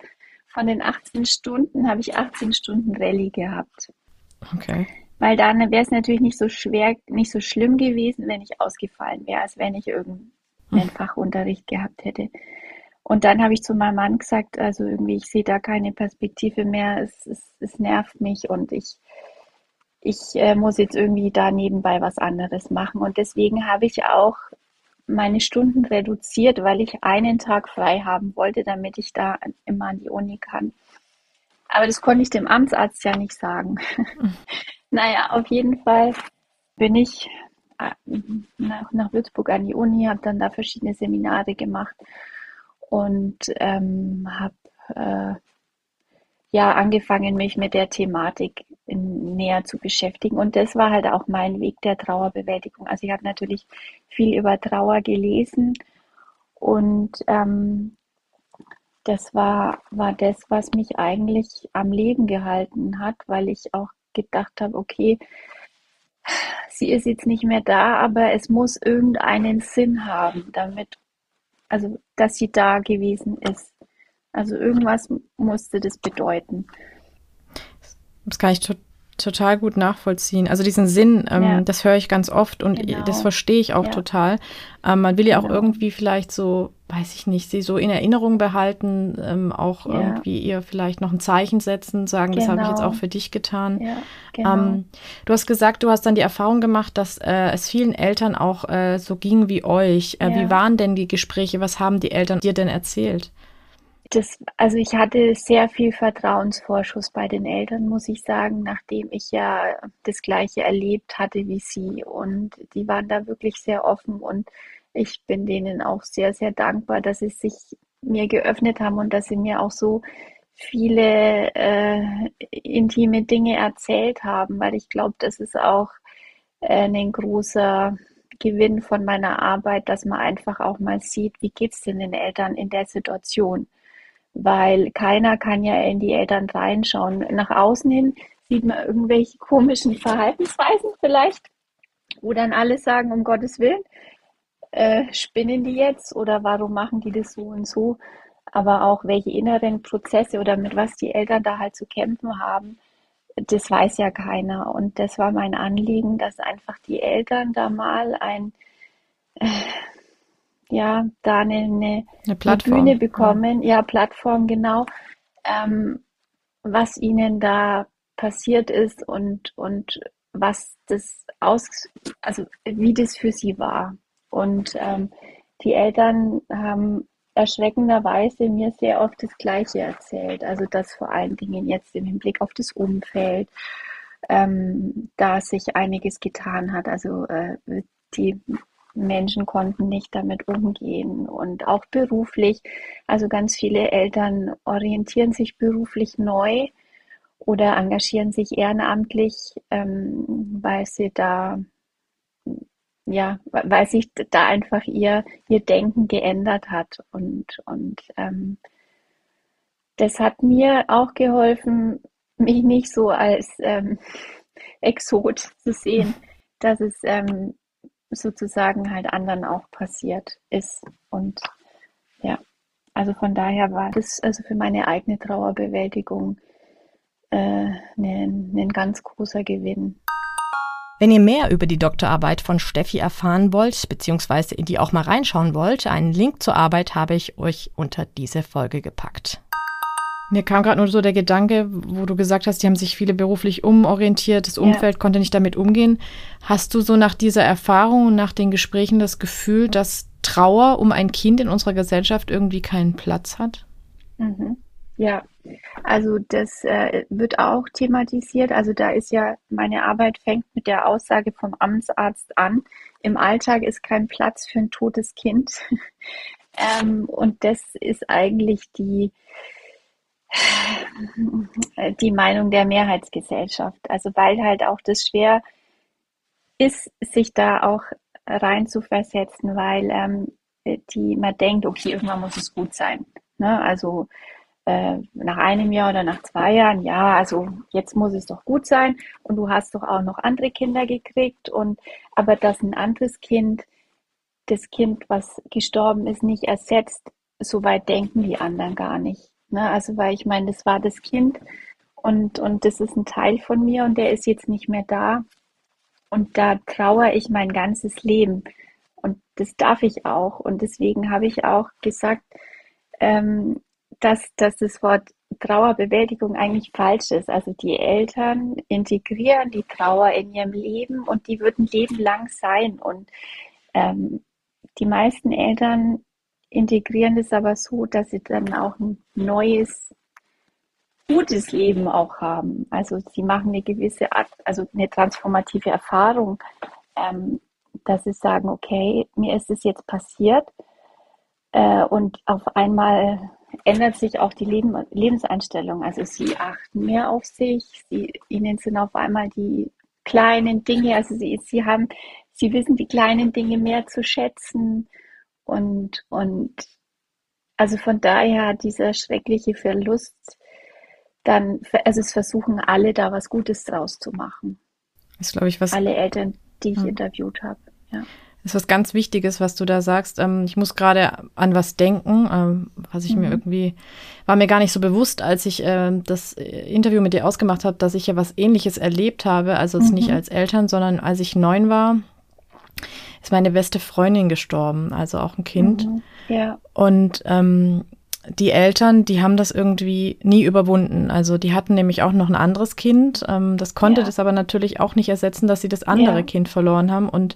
von den 18 Stunden, habe ich 18 Stunden Rallye gehabt. Okay. Weil dann wäre es natürlich nicht so schwer, nicht so schlimm gewesen, wenn ich ausgefallen wäre, als wenn ich irgendeinen hm. Fachunterricht gehabt hätte. Und dann habe ich zu meinem Mann gesagt, also irgendwie, ich sehe da keine Perspektive mehr, es, es, es nervt mich und ich, ich äh, muss jetzt irgendwie da nebenbei was anderes machen. Und deswegen habe ich auch meine Stunden reduziert, weil ich einen Tag frei haben wollte, damit ich da immer an die Uni kann. Aber das konnte ich dem Amtsarzt ja nicht sagen. naja, auf jeden Fall bin ich äh, nach, nach Würzburg an die Uni, habe dann da verschiedene Seminare gemacht und ähm, habe äh, ja angefangen, mich mit der Thematik näher zu beschäftigen. Und das war halt auch mein Weg der Trauerbewältigung. Also ich habe natürlich viel über Trauer gelesen und ähm, das war, war das, was mich eigentlich am Leben gehalten hat, weil ich auch gedacht habe, okay, sie ist jetzt nicht mehr da, aber es muss irgendeinen Sinn haben, damit, also dass sie da gewesen ist. Also irgendwas musste das bedeuten. Das kann ich total gut nachvollziehen. Also diesen Sinn, ähm, ja. das höre ich ganz oft und genau. das verstehe ich auch ja. total. Ähm, man will ja genau. auch irgendwie vielleicht so, weiß ich nicht, sie so in Erinnerung behalten, ähm, auch ja. irgendwie ihr vielleicht noch ein Zeichen setzen, sagen, genau. das habe ich jetzt auch genau. für dich getan. Genau. Ähm, du hast gesagt, du hast dann die Erfahrung gemacht, dass äh, es vielen Eltern auch äh, so ging wie euch. Äh, wie waren denn die Gespräche? Was haben die Eltern dir denn erzählt? das, also ich hatte sehr viel Vertrauensvorschuss bei den Eltern, muss ich sagen, nachdem ich ja das Gleiche erlebt hatte wie sie. Und die waren da wirklich sehr offen und ich bin denen auch sehr, sehr dankbar, dass sie sich mir geöffnet haben und dass sie mir auch so viele äh, intime Dinge erzählt haben, weil ich glaube, das ist auch äh, ein großer Gewinn von meiner Arbeit, dass man einfach auch mal sieht, wie geht es den Eltern in der Situation weil keiner kann ja in die Eltern reinschauen. Nach außen hin sieht man irgendwelche komischen Verhaltensweisen vielleicht, wo dann alle sagen, um Gottes Willen, äh, spinnen die jetzt oder warum machen die das so und so? Aber auch welche inneren Prozesse oder mit was die Eltern da halt zu kämpfen haben, das weiß ja keiner. Und das war mein Anliegen, dass einfach die Eltern da mal ein, äh, ja, da eine, eine, eine Bühne bekommen, ja, ja Plattform, genau, ähm, was ihnen da passiert ist und, und was das aus, also wie das für sie war. Und ähm, die Eltern haben erschreckenderweise mir sehr oft das Gleiche erzählt. Also dass vor allen Dingen jetzt im Hinblick auf das Umfeld, ähm, da sich einiges getan hat. Also äh, die Menschen konnten nicht damit umgehen und auch beruflich. Also ganz viele Eltern orientieren sich beruflich neu oder engagieren sich ehrenamtlich, ähm, weil sie da ja, weil sich da einfach ihr, ihr Denken geändert hat. Und, und ähm, das hat mir auch geholfen, mich nicht so als ähm, Exot zu sehen, dass es ähm, sozusagen halt anderen auch passiert ist. Und ja, also von daher war das also für meine eigene Trauerbewältigung äh, ein, ein ganz großer Gewinn. Wenn ihr mehr über die Doktorarbeit von Steffi erfahren wollt, beziehungsweise in die auch mal reinschauen wollt, einen Link zur Arbeit habe ich euch unter diese Folge gepackt. Mir kam gerade nur so der Gedanke, wo du gesagt hast, die haben sich viele beruflich umorientiert, das Umfeld ja. konnte nicht damit umgehen. Hast du so nach dieser Erfahrung und nach den Gesprächen das Gefühl, dass Trauer um ein Kind in unserer Gesellschaft irgendwie keinen Platz hat? Mhm. Ja, also das äh, wird auch thematisiert. Also da ist ja, meine Arbeit fängt mit der Aussage vom Amtsarzt an. Im Alltag ist kein Platz für ein totes Kind. ähm, und das ist eigentlich die, die Meinung der Mehrheitsgesellschaft. Also weil halt auch das schwer ist, sich da auch rein zu versetzen, weil ähm, die man denkt, okay, irgendwann muss es gut sein. Ne? Also äh, nach einem Jahr oder nach zwei Jahren, ja, also jetzt muss es doch gut sein und du hast doch auch noch andere Kinder gekriegt und aber dass ein anderes Kind das Kind, was gestorben ist, nicht ersetzt, so weit denken die anderen gar nicht. Ne? Also weil ich meine, das war das Kind und, und das ist ein Teil von mir und der ist jetzt nicht mehr da. Und da trauere ich mein ganzes Leben. Und das darf ich auch. Und deswegen habe ich auch gesagt, ähm, dass, dass das Wort Trauerbewältigung eigentlich falsch ist. Also die Eltern integrieren die Trauer in ihrem Leben und die würden lebenlang sein. Und ähm, die meisten Eltern integrieren es aber so, dass sie dann auch ein neues, gutes Leben auch haben. Also sie machen eine gewisse Art, also eine transformative Erfahrung, ähm, dass sie sagen, okay, mir ist es jetzt passiert äh, und auf einmal ändert sich auch die Leben, Lebenseinstellung. Also sie achten mehr auf sich, sie, ihnen sind auf einmal die kleinen Dinge, also sie, sie haben, sie wissen die kleinen Dinge mehr zu schätzen und, und also von daher dieser schreckliche Verlust, dann, also es versuchen alle da was Gutes draus zu machen. Das ist, glaube ich, was. Alle Eltern, die ich hm. interviewt habe, ja. Das ist was ganz Wichtiges, was du da sagst. Ähm, ich muss gerade an was denken, ähm, was ich mhm. mir irgendwie, war mir gar nicht so bewusst, als ich ähm, das Interview mit dir ausgemacht habe, dass ich ja was ähnliches erlebt habe. Also mhm. nicht als Eltern, sondern als ich neun war, ist meine beste Freundin gestorben, also auch ein Kind. Mhm. Ja. Und ähm, die Eltern, die haben das irgendwie nie überwunden. Also die hatten nämlich auch noch ein anderes Kind. Ähm, das konnte ja. das aber natürlich auch nicht ersetzen, dass sie das andere ja. Kind verloren haben. Und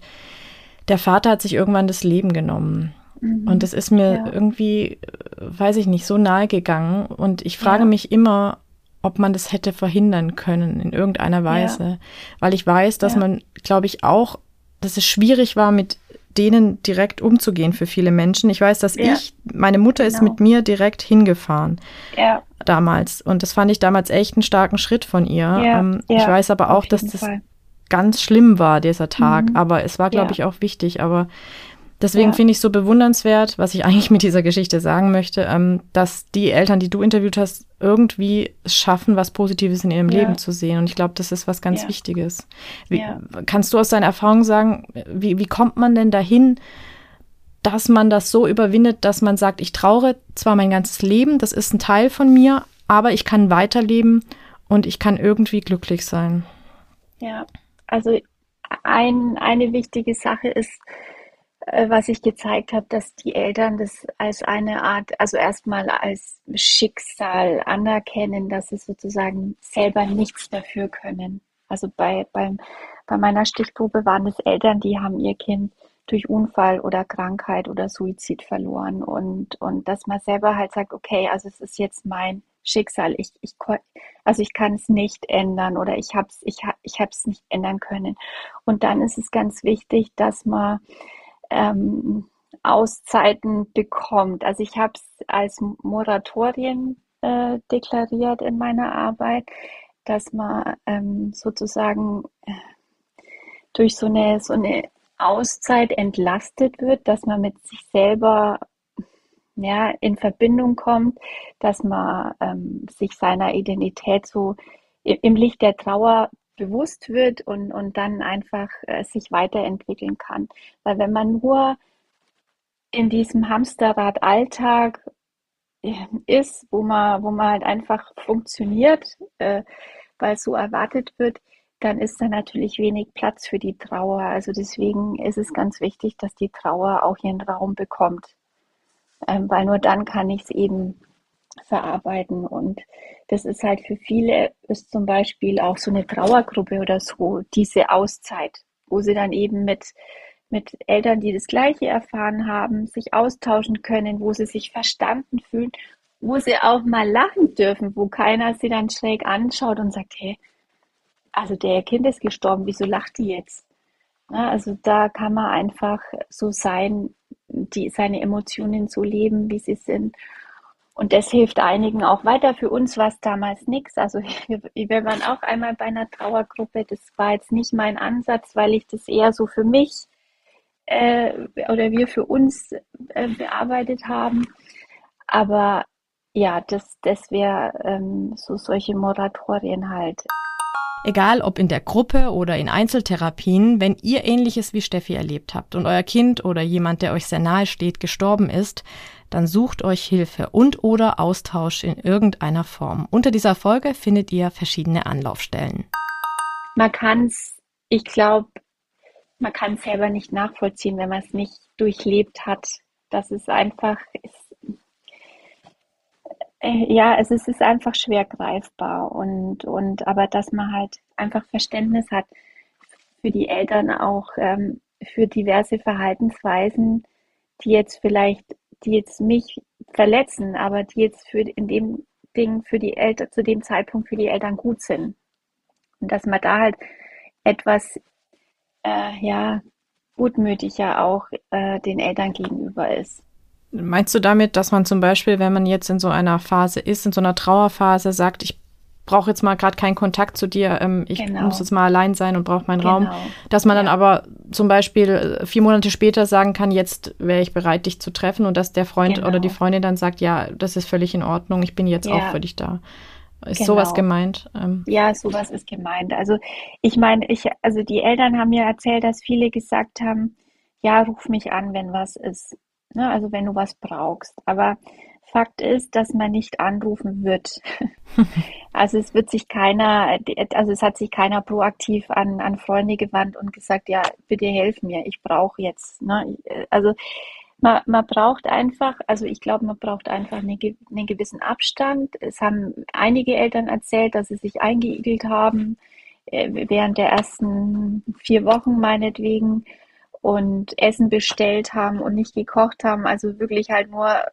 der Vater hat sich irgendwann das Leben genommen. Mhm. Und das ist mir ja. irgendwie, weiß ich nicht, so nahe gegangen. Und ich frage ja. mich immer, ob man das hätte verhindern können in irgendeiner Weise. Ja. Weil ich weiß, dass man, glaube ich, auch, dass es schwierig war, mit denen direkt umzugehen für viele Menschen. Ich weiß, dass ich, meine Mutter genau. ist mit mir direkt hingefahren. Damals. Und das fand ich damals echt einen starken Schritt von ihr. Ähm, ich weiß aber auch, dass das Fall ganz schlimm war, dieser Tag. Mhm. Aber es war, glaube ja. ich, auch wichtig. Aber deswegen ja. finde ich so bewundernswert, was ich eigentlich mit dieser Geschichte sagen möchte, ähm, dass die Eltern, die du interviewt hast, irgendwie schaffen, was Positives in ihrem ja. Leben zu sehen. Und ich glaube, das ist was ganz Wichtiges. Wie, kannst du aus deiner Erfahrung sagen, wie, wie kommt man denn dahin, dass man das so überwindet, dass man sagt, ich traure zwar mein ganzes Leben, das ist ein Teil von mir, aber ich kann weiterleben und ich kann irgendwie glücklich sein. Ja, also ein, eine wichtige Sache ist, äh, was ich gezeigt habe, dass die Eltern das als eine Art, also erstmal als Schicksal anerkennen, dass sie sozusagen selber nichts dafür können. Also bei, beim, bei meiner Stichprobe waren es Eltern, die haben ihr Kind durch Unfall oder Krankheit oder Suizid verloren und, und dass man selber halt sagt, okay, also es ist jetzt mein Schicksal. Ich, ich, also ich kann es nicht ändern oder ich habe es ich, ich hab's nicht ändern können. Und dann ist es ganz wichtig, dass man ähm, Auszeiten bekommt. Also ich habe es als Moratorien äh, deklariert in meiner Arbeit, dass man ähm, sozusagen äh, durch so eine, so eine Auszeit entlastet wird, dass man mit sich selber ja, in Verbindung kommt, dass man ähm, sich seiner Identität so im Licht der Trauer bewusst wird und, und dann einfach äh, sich weiterentwickeln kann. Weil wenn man nur in diesem Hamsterrad Alltag äh, ist, wo man, wo man halt einfach funktioniert, äh, weil so erwartet wird, dann ist da natürlich wenig Platz für die Trauer. Also deswegen ist es ganz wichtig, dass die Trauer auch ihren Raum bekommt ähm, weil nur dann kann ich es eben verarbeiten. Und das ist halt für viele, ist zum Beispiel auch so eine Trauergruppe oder so, diese Auszeit, wo sie dann eben mit, mit Eltern, die das Gleiche erfahren haben, sich austauschen können, wo sie sich verstanden fühlen, wo sie auch mal lachen dürfen, wo keiner sie dann schräg anschaut und sagt, hey, also der Kind ist gestorben, wieso lacht die jetzt? also da kann man einfach so sein, die, seine Emotionen so leben, wie sie sind. Und das hilft einigen auch weiter. Für uns war es damals nichts. Also wir, waren auch einmal bei einer Trauergruppe. Das war jetzt nicht mein Ansatz, weil ich das eher so für mich äh, oder wir für uns äh, bearbeitet haben. Aber ja, das, das wäre ähm, so solche Moratorien halt. Egal ob in der Gruppe oder in Einzeltherapien, wenn ihr ähnliches wie Steffi erlebt habt und euer Kind oder jemand, der euch sehr nahe steht, gestorben ist, dann sucht euch Hilfe und oder Austausch in irgendeiner Form. Unter dieser Folge findet ihr verschiedene Anlaufstellen. Man kann es, ich glaube, man kann es selber nicht nachvollziehen, wenn man es nicht durchlebt hat. Das ist einfach, ist ja, es ist, es ist einfach schwer greifbar und, und aber dass man halt einfach Verständnis hat für die Eltern auch ähm, für diverse Verhaltensweisen, die jetzt vielleicht, die jetzt mich verletzen, aber die jetzt für in dem Ding für die Eltern zu dem Zeitpunkt für die Eltern gut sind. Und dass man da halt etwas äh, ja gutmütiger auch äh, den Eltern gegenüber ist. Meinst du damit, dass man zum Beispiel, wenn man jetzt in so einer Phase ist, in so einer Trauerphase, sagt, ich brauche jetzt mal gerade keinen Kontakt zu dir, ähm, ich genau. muss jetzt mal allein sein und brauche meinen genau. Raum, dass man ja. dann aber zum Beispiel äh, vier Monate später sagen kann, jetzt wäre ich bereit, dich zu treffen und dass der Freund genau. oder die Freundin dann sagt, ja, das ist völlig in Ordnung, ich bin jetzt ja. auch für dich da. Ist genau. sowas gemeint? Ähm. Ja, sowas ist gemeint. Also ich meine, ich, also die Eltern haben mir erzählt, dass viele gesagt haben, ja, ruf mich an, wenn was ist. Ne? Also wenn du was brauchst. Aber Fakt ist, dass man nicht anrufen wird. also es wird sich keiner, also es hat sich keiner proaktiv an, an Freunde gewandt und gesagt, ja, bitte helf mir, ich brauche jetzt. Ne? Also man, man braucht einfach, also ich glaube, man braucht einfach eine, einen gewissen Abstand. Es haben einige Eltern erzählt, dass sie sich eingeigelt haben äh, während der ersten vier Wochen meinetwegen und Essen bestellt haben und nicht gekocht haben, also wirklich halt nur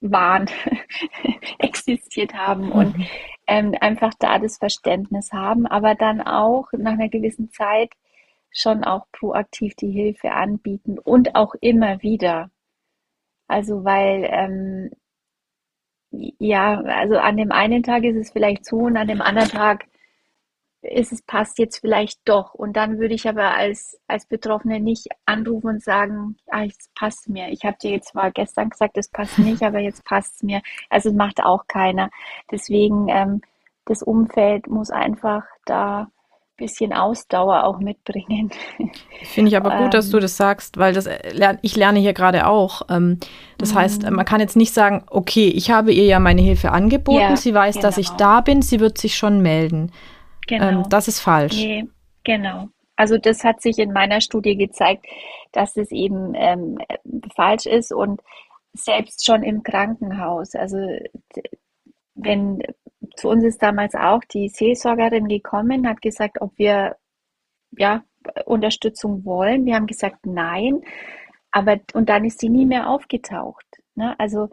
waren, existiert haben mhm. und ähm, einfach da das Verständnis haben, aber dann auch nach einer gewissen Zeit schon auch proaktiv die Hilfe anbieten und auch immer wieder. Also weil ähm, ja, also an dem einen Tag ist es vielleicht so und an dem anderen Tag ist es passt jetzt vielleicht doch. Und dann würde ich aber als, als Betroffene nicht anrufen und sagen, ah, es passt mir. Ich habe dir jetzt zwar gestern gesagt, es passt nicht, aber jetzt passt es mir. Also macht auch keiner. Deswegen, ähm, das Umfeld muss einfach da ein bisschen Ausdauer auch mitbringen. Finde ich aber gut, ähm, dass du das sagst, weil das äh, ich lerne hier gerade auch. Ähm, das heißt, mhm. man kann jetzt nicht sagen, okay, ich habe ihr ja meine Hilfe angeboten, ja, sie weiß, genau. dass ich genau. da bin, sie wird sich schon melden. Genau. Ähm, das ist falsch. Nee, genau. Also das hat sich in meiner Studie gezeigt, dass es eben ähm, falsch ist und selbst schon im Krankenhaus. Also wenn zu uns ist damals auch die Seelsorgerin gekommen, hat gesagt, ob wir ja Unterstützung wollen. Wir haben gesagt nein, aber und dann ist sie nie mehr aufgetaucht. Ne? Also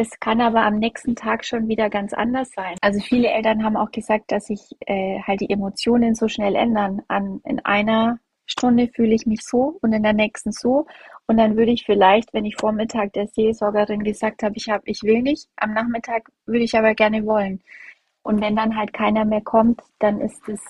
das kann aber am nächsten Tag schon wieder ganz anders sein. Also viele Eltern haben auch gesagt, dass sich äh, halt die Emotionen so schnell ändern. An, in einer Stunde fühle ich mich so und in der nächsten so. Und dann würde ich vielleicht, wenn ich Vormittag der Seelsorgerin gesagt habe, ich habe, ich will nicht, am Nachmittag würde ich aber gerne wollen. Und wenn dann halt keiner mehr kommt, dann ist es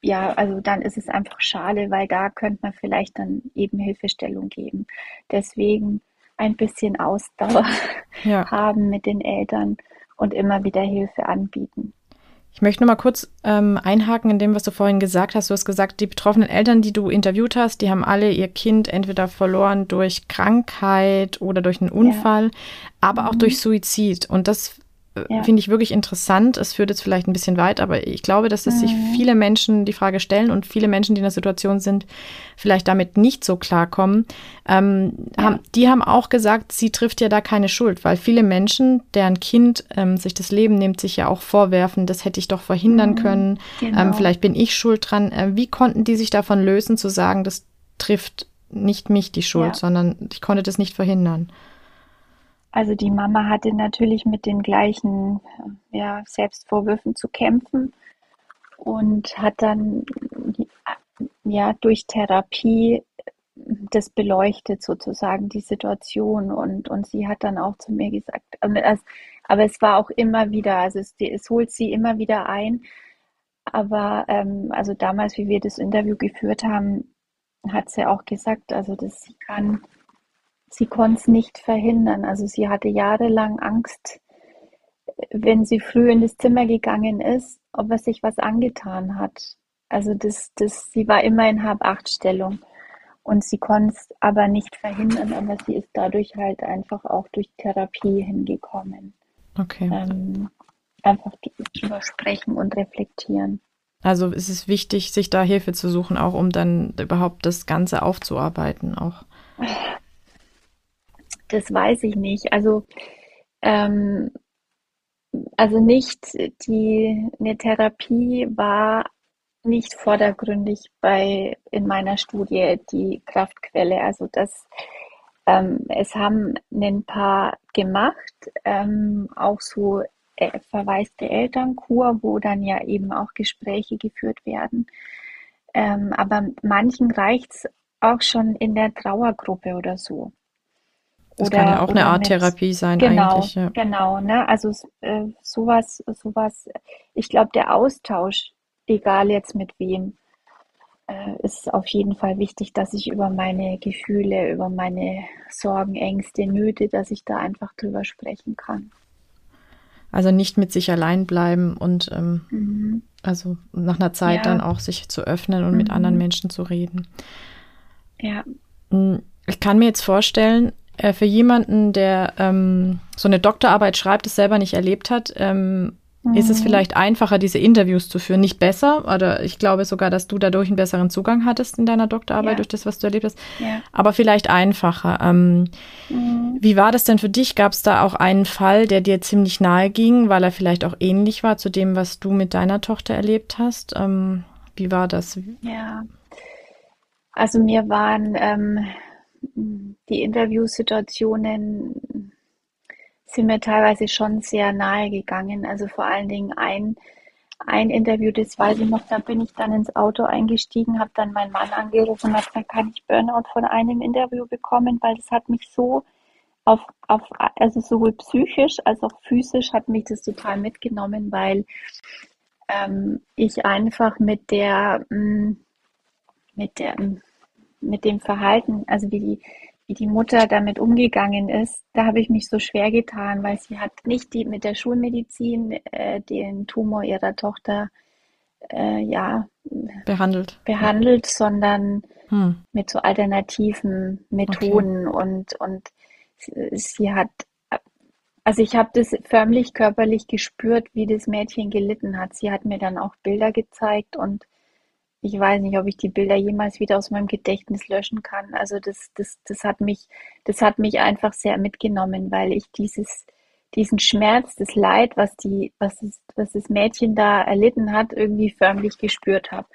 ja, also dann ist es einfach schade, weil da könnte man vielleicht dann eben Hilfestellung geben. Deswegen ein bisschen Ausdauer ja. haben mit den Eltern und immer wieder Hilfe anbieten. Ich möchte noch mal kurz ähm, einhaken in dem, was du vorhin gesagt hast. Du hast gesagt, die betroffenen Eltern, die du interviewt hast, die haben alle ihr Kind entweder verloren durch Krankheit oder durch einen Unfall, ja. aber auch mhm. durch Suizid. Und das ja. finde ich wirklich interessant. Es führt jetzt vielleicht ein bisschen weit, aber ich glaube, dass es mhm. sich viele Menschen die Frage stellen und viele Menschen, die in der Situation sind, vielleicht damit nicht so klarkommen. Ähm, ja. haben, die haben auch gesagt, sie trifft ja da keine Schuld, weil viele Menschen, deren Kind ähm, sich das Leben nimmt, sich ja auch vorwerfen, das hätte ich doch verhindern mhm. können. Genau. Ähm, vielleicht bin ich schuld dran. Äh, wie konnten die sich davon lösen, zu sagen, das trifft nicht mich die Schuld, ja. sondern ich konnte das nicht verhindern? Also die Mama hatte natürlich mit den gleichen ja, Selbstvorwürfen zu kämpfen und hat dann ja durch Therapie das beleuchtet sozusagen die Situation. Und, und sie hat dann auch zu mir gesagt, aber es war auch immer wieder, also es, es holt sie immer wieder ein, aber ähm, also damals, wie wir das Interview geführt haben, hat sie auch gesagt, also dass sie kann sie konnte es nicht verhindern. Also sie hatte jahrelang Angst, wenn sie früh in das Zimmer gegangen ist, ob er sich was angetan hat. Also das, das, sie war immer in Hab-Acht-Stellung. Und sie konnte es aber nicht verhindern, aber sie ist dadurch halt einfach auch durch Therapie hingekommen. Okay. Ähm, einfach drüber sprechen und reflektieren. Also es ist wichtig, sich da Hilfe zu suchen, auch um dann überhaupt das Ganze aufzuarbeiten, auch. Das weiß ich nicht. Also, ähm, also nicht die, eine Therapie war nicht vordergründig bei, in meiner Studie die Kraftquelle. Also das, ähm, es haben ein paar gemacht, ähm, auch so äh, verwaiste Elternkur, wo dann ja eben auch Gespräche geführt werden. Ähm, aber manchen reicht es auch schon in der Trauergruppe oder so. Das oder, kann ja auch eine Art mit, Therapie sein genau, eigentlich. Ja. Genau, ne? Also äh, sowas, sowas, ich glaube, der Austausch, egal jetzt mit wem, äh, ist auf jeden Fall wichtig, dass ich über meine Gefühle, über meine Sorgen, Ängste, Nöte, dass ich da einfach drüber sprechen kann. Also nicht mit sich allein bleiben und ähm, mhm. also nach einer Zeit ja. dann auch sich zu öffnen und mhm. mit anderen Menschen zu reden. Ja. Hm, ich kann mir jetzt vorstellen, äh, für jemanden, der ähm, so eine Doktorarbeit schreibt, es selber nicht erlebt hat, ähm, mhm. ist es mhm. vielleicht einfacher, diese Interviews zu führen. Nicht besser, oder ich glaube sogar, dass du dadurch einen besseren Zugang hattest in deiner Doktorarbeit ja. durch das, was du erlebt hast. Ja. Aber vielleicht einfacher. Ähm, mhm. Wie war das denn für dich? Gab es da auch einen Fall, der dir ziemlich nahe ging, weil er vielleicht auch ähnlich war zu dem, was du mit deiner Tochter erlebt hast? Ähm, wie war das? Ja. Also mir waren ähm, die Interviewsituationen sind mir teilweise schon sehr nahe gegangen. Also vor allen Dingen ein, ein Interview, das weiß ich noch, da bin ich dann ins Auto eingestiegen, habe dann meinen Mann angerufen und habe gesagt, kann ich Burnout von einem Interview bekommen, weil das hat mich so auf, auf, also sowohl psychisch als auch physisch hat mich das total mitgenommen, weil ähm, ich einfach mit der, mm, mit der, mit dem Verhalten, also wie die, wie die Mutter damit umgegangen ist, da habe ich mich so schwer getan, weil sie hat nicht die mit der Schulmedizin äh, den Tumor ihrer Tochter äh, ja behandelt, behandelt, sondern hm. mit so alternativen Methoden okay. und und sie hat also ich habe das förmlich körperlich gespürt, wie das Mädchen gelitten hat. Sie hat mir dann auch Bilder gezeigt und ich weiß nicht, ob ich die Bilder jemals wieder aus meinem Gedächtnis löschen kann. Also das, das, das hat mich, das hat mich einfach sehr mitgenommen, weil ich dieses, diesen Schmerz, das Leid, was die, was das, was das Mädchen da erlitten hat, irgendwie förmlich gespürt habe.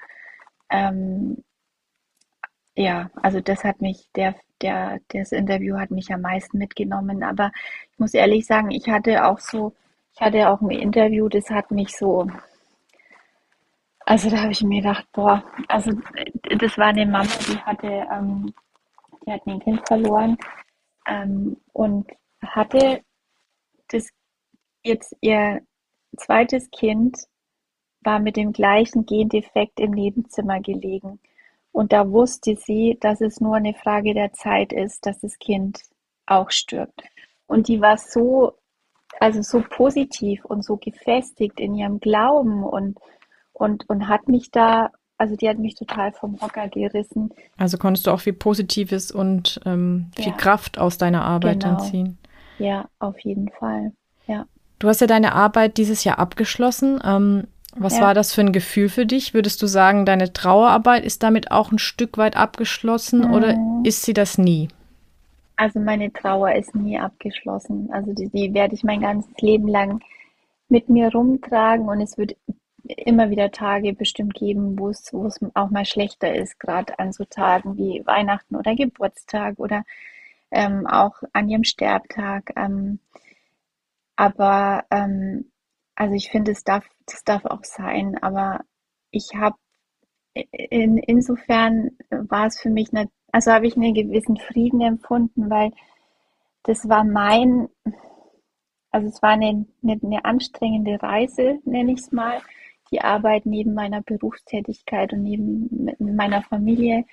Ähm, ja, also das hat mich, der, der, das Interview hat mich am meisten mitgenommen. Aber ich muss ehrlich sagen, ich hatte auch so, ich hatte auch ein Interview, das hat mich so, also da habe ich mir gedacht, boah, also das war eine Mama, die hatte, ähm, die hat ein Kind verloren ähm, und hatte das jetzt ihr zweites Kind war mit dem gleichen Gendefekt im Nebenzimmer gelegen. Und da wusste sie, dass es nur eine Frage der Zeit ist, dass das Kind auch stirbt. Und die war so, also so positiv und so gefestigt in ihrem Glauben und und, und hat mich da, also die hat mich total vom Hocker gerissen. Also konntest du auch viel Positives und ähm, viel ja. Kraft aus deiner Arbeit genau. dann ziehen. Ja, auf jeden Fall. Ja. Du hast ja deine Arbeit dieses Jahr abgeschlossen. Ähm, was ja. war das für ein Gefühl für dich? Würdest du sagen, deine Trauerarbeit ist damit auch ein Stück weit abgeschlossen mhm. oder ist sie das nie? Also meine Trauer ist nie abgeschlossen. Also die, die werde ich mein ganzes Leben lang mit mir rumtragen und es wird immer wieder Tage bestimmt geben, wo es, auch mal schlechter ist, gerade an so Tagen wie Weihnachten oder Geburtstag oder ähm, auch an ihrem Sterbtag. Ähm, aber ähm, also ich finde, es darf, das darf auch sein, aber ich habe in, insofern war es für mich, eine, also habe ich einen gewissen Frieden empfunden, weil das war mein, also es war eine, eine, eine anstrengende Reise, nenne ich es mal die Arbeit neben meiner Berufstätigkeit und neben meiner Familie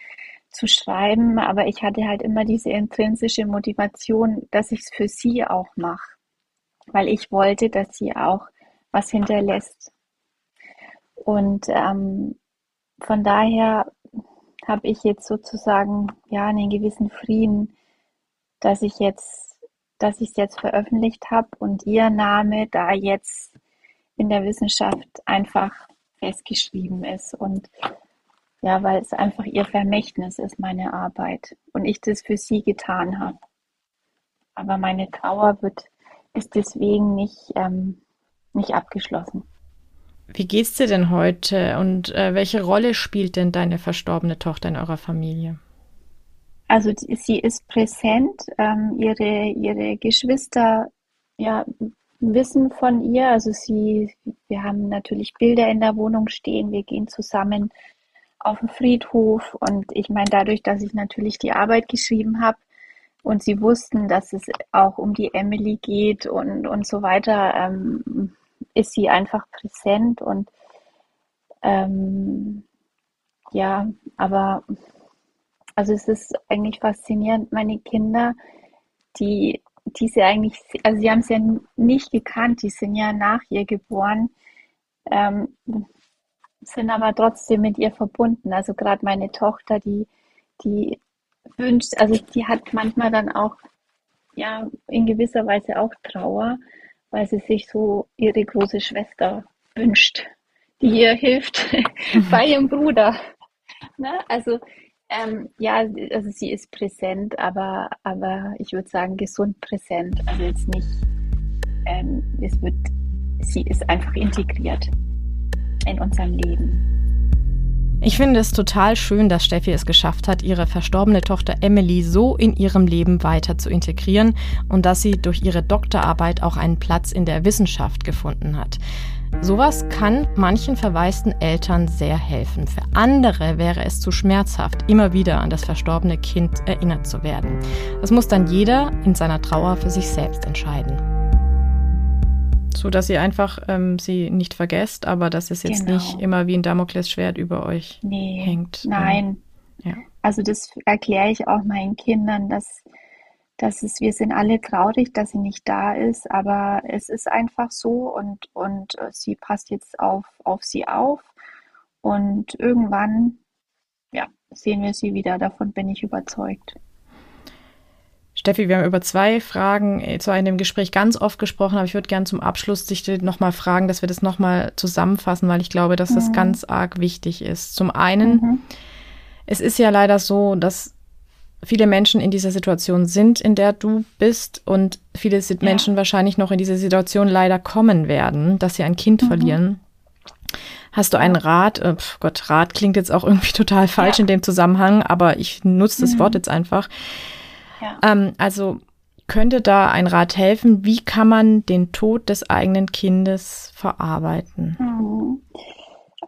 zu schreiben. Aber ich hatte halt immer diese intrinsische Motivation, dass ich es für sie auch mache, weil ich wollte, dass sie auch was hinterlässt. Und ähm, von daher habe ich jetzt sozusagen ja einen gewissen Frieden, dass ich jetzt, dass ich es jetzt veröffentlicht habe und ihr Name da jetzt in der Wissenschaft einfach festgeschrieben ist und ja, weil es einfach ihr Vermächtnis ist, meine Arbeit und ich das für sie getan habe. Aber meine Trauer wird, ist deswegen nicht, ähm, nicht abgeschlossen. Wie geht's dir denn heute und äh, welche Rolle spielt denn deine verstorbene Tochter in eurer Familie? Also sie ist präsent, ähm, ihre, ihre Geschwister ja, wissen von ihr. Also sie, wir haben natürlich Bilder in der Wohnung stehen. Wir gehen zusammen auf den Friedhof. Und ich meine, dadurch, dass ich natürlich die Arbeit geschrieben habe, und sie wussten, dass es auch um die Emily geht und, und so weiter, ähm, ist sie einfach präsent und ähm, ja, aber also es ist eigentlich faszinierend, meine Kinder, die, die sie eigentlich, also sie haben es ja nicht gekannt, die sind ja nach ihr geboren, ähm, sind aber trotzdem mit ihr verbunden. Also gerade meine Tochter, die, die wünscht, also die hat manchmal dann auch, ja, in gewisser Weise auch Trauer, weil sie sich so ihre große Schwester wünscht, die ihr hilft bei ihrem Bruder. Ne? Also ähm, ja, also sie ist präsent, aber, aber ich würde sagen gesund präsent. Also jetzt nicht, ähm, es wird, sie ist einfach integriert in unserem Leben. Ich finde es total schön, dass Steffi es geschafft hat, ihre verstorbene Tochter Emily so in ihrem Leben weiter zu integrieren und dass sie durch ihre Doktorarbeit auch einen Platz in der Wissenschaft gefunden hat. Sowas kann manchen verwaisten Eltern sehr helfen. Für andere wäre es zu schmerzhaft, immer wieder an das verstorbene Kind erinnert zu werden. Das muss dann jeder in seiner Trauer für sich selbst entscheiden. So dass ihr einfach ähm, sie nicht vergesst, aber dass es jetzt genau. nicht immer wie ein Damoklesschwert über euch nee, hängt. Nein. Ja. Also das erkläre ich auch meinen Kindern, dass dass es, wir sind alle traurig, dass sie nicht da ist, aber es ist einfach so und, und äh, sie passt jetzt auf, auf sie auf und irgendwann, ja, sehen wir sie wieder, davon bin ich überzeugt. Steffi, wir haben über zwei Fragen äh, zwar in dem Gespräch ganz oft gesprochen, aber ich würde gerne zum Abschluss dich nochmal fragen, dass wir das nochmal zusammenfassen, weil ich glaube, dass das mhm. ganz arg wichtig ist. Zum einen, mhm. es ist ja leider so, dass viele Menschen in dieser Situation sind, in der du bist und viele ja. Menschen wahrscheinlich noch in diese Situation leider kommen werden, dass sie ein Kind mhm. verlieren. Hast du einen Rat? Äh, Gott, Rat klingt jetzt auch irgendwie total falsch ja. in dem Zusammenhang, aber ich nutze das mhm. Wort jetzt einfach. Ja. Ähm, also könnte da ein Rat helfen? Wie kann man den Tod des eigenen Kindes verarbeiten? Mhm.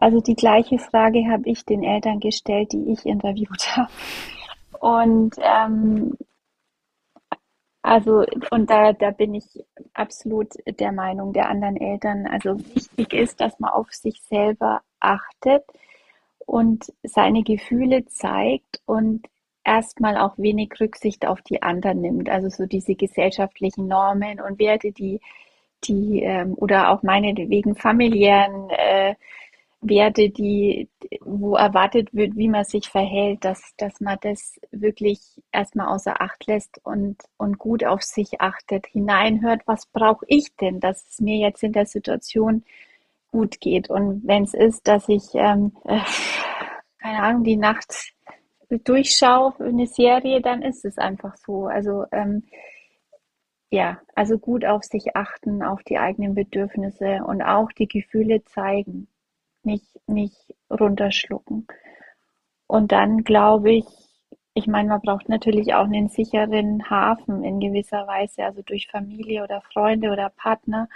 Also die gleiche Frage habe ich den Eltern gestellt, die ich interviewt habe. Und ähm, also, und da, da bin ich absolut der Meinung der anderen Eltern. Also wichtig ist, dass man auf sich selber achtet und seine Gefühle zeigt und erstmal auch wenig Rücksicht auf die anderen nimmt. Also so diese gesellschaftlichen Normen und Werte, die, die ähm, oder auch meinetwegen familiären äh, Werte, die, wo erwartet wird, wie man sich verhält, dass, dass man das wirklich erstmal außer Acht lässt und, und gut auf sich achtet, hineinhört, was brauche ich denn, dass es mir jetzt in der Situation gut geht. Und wenn es ist, dass ich, ähm, äh, keine Ahnung, die Nacht durchschaue eine Serie, dann ist es einfach so. Also ähm, ja, also gut auf sich achten, auf die eigenen Bedürfnisse und auch die Gefühle zeigen nicht, nicht runterschlucken. Und dann glaube ich, ich meine, man braucht natürlich auch einen sicheren Hafen in gewisser Weise, also durch Familie oder Freunde oder Partner,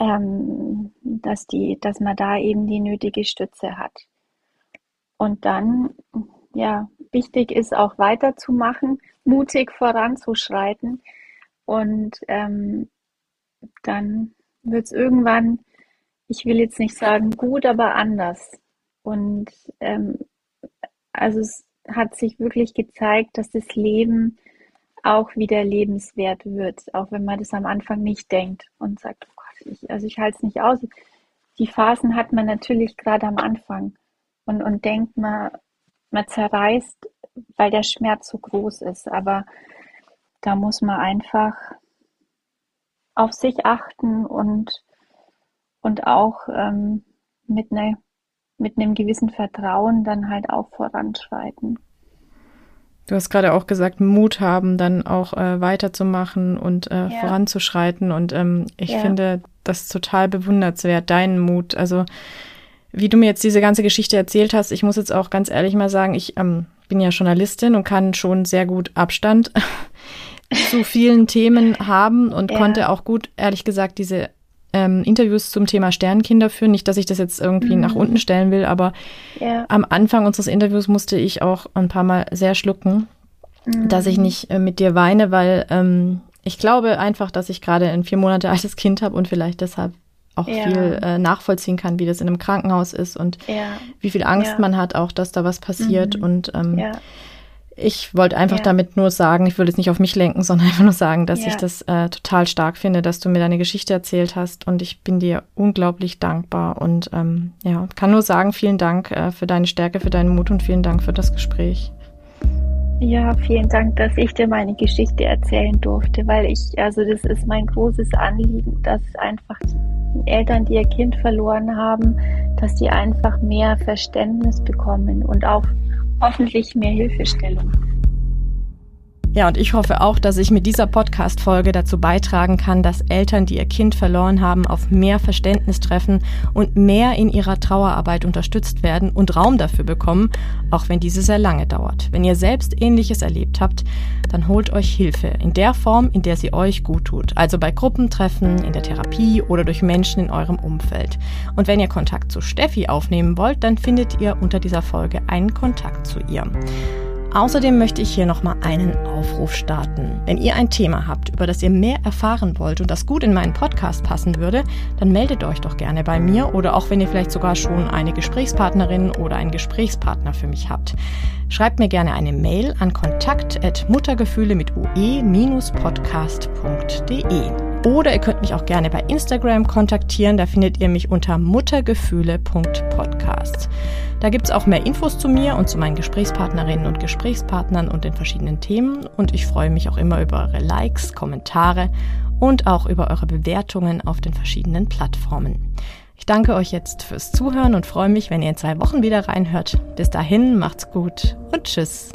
ähm, dass, die, dass man da eben die nötige Stütze hat. Und dann, ja, wichtig ist auch weiterzumachen, mutig voranzuschreiten und ähm, dann wird es irgendwann ich will jetzt nicht sagen gut, aber anders. Und ähm, also es hat sich wirklich gezeigt, dass das Leben auch wieder lebenswert wird, auch wenn man das am Anfang nicht denkt und sagt, oh Gott, ich, also ich halte es nicht aus. Die Phasen hat man natürlich gerade am Anfang und, und denkt, man, man zerreißt, weil der Schmerz so groß ist. Aber da muss man einfach auf sich achten und und auch ähm, mit, ne, mit einem gewissen Vertrauen dann halt auch voranschreiten. Du hast gerade auch gesagt, Mut haben, dann auch äh, weiterzumachen und äh, ja. voranzuschreiten. Und ähm, ich ja. finde das total bewundernswert, deinen Mut. Also wie du mir jetzt diese ganze Geschichte erzählt hast, ich muss jetzt auch ganz ehrlich mal sagen, ich ähm, bin ja Journalistin und kann schon sehr gut Abstand zu vielen Themen haben und ja. konnte auch gut, ehrlich gesagt, diese ähm, Interviews zum Thema Sternkinder führen. Nicht, dass ich das jetzt irgendwie mhm. nach unten stellen will, aber ja. am Anfang unseres Interviews musste ich auch ein paar Mal sehr schlucken. mhm. dass ich nicht äh, mit dir weine, weil ähm, ich glaube einfach, dass ich gerade ein vier Monate altes Kind habe und vielleicht deshalb auch ja. viel äh, nachvollziehen kann, wie das in einem Krankenhaus ist und ja. wie viel Angst man hat, auch dass da was passiert. Mhm. Und ähm, ich wollte einfach damit nur sagen, ich würde es nicht auf mich lenken, sondern einfach nur sagen, dass ich das äh, total stark finde, dass du mir deine Geschichte erzählt hast. Und ich bin dir unglaublich dankbar. Und ähm, ja, kann nur sagen, vielen Dank äh, für deine Stärke, für deinen Mut und vielen Dank für das Gespräch. Ja, vielen Dank, dass ich dir meine Geschichte erzählen durfte, weil ich, also das ist mein großes Anliegen, dass einfach Eltern, die ihr Kind verloren haben, dass sie einfach mehr Verständnis bekommen und auch hoffentlich mehr Hilfestellung. Ja, und ich hoffe auch, dass ich mit dieser Podcast-Folge dazu beitragen kann, dass Eltern, die ihr Kind verloren haben, auf mehr Verständnis treffen und mehr in ihrer Trauerarbeit unterstützt werden und Raum dafür bekommen, auch wenn diese sehr lange dauert. Wenn ihr selbst Ähnliches erlebt habt, dann holt euch Hilfe in der Form, in der sie euch gut tut. Also bei Gruppentreffen, in der Therapie oder durch Menschen in eurem Umfeld. Und wenn ihr Kontakt zu Steffi aufnehmen wollt, dann findet ihr unter dieser Folge einen Kontakt zu ihr. Außerdem möchte ich hier nochmal einen Aufruf starten. Wenn ihr ein Thema habt, über das ihr mehr erfahren wollt und das gut in meinen Podcast passen würde, dann meldet euch doch gerne bei mir oder auch wenn ihr vielleicht sogar schon eine Gesprächspartnerin oder einen Gesprächspartner für mich habt. Schreibt mir gerne eine Mail an kontakt.muttergefühle mit ue-podcast.de. Oder ihr könnt mich auch gerne bei Instagram kontaktieren, da findet ihr mich unter muttergefühle.podcast. Da gibt es auch mehr Infos zu mir und zu meinen Gesprächspartnerinnen und Gesprächspartnern und den verschiedenen Themen. Und ich freue mich auch immer über eure Likes, Kommentare und auch über eure Bewertungen auf den verschiedenen Plattformen. Ich danke euch jetzt fürs Zuhören und freue mich, wenn ihr in zwei Wochen wieder reinhört. Bis dahin, macht's gut und tschüss.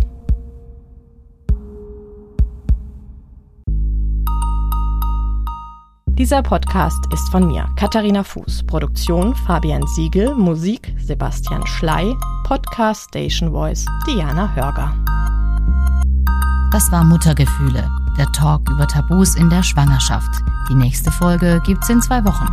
Dieser Podcast ist von mir, Katharina Fuß. Produktion Fabian Siegel, Musik Sebastian Schley, Podcast Station Voice Diana Hörger. Das war Muttergefühle, der Talk über Tabus in der Schwangerschaft. Die nächste Folge gibt's in zwei Wochen.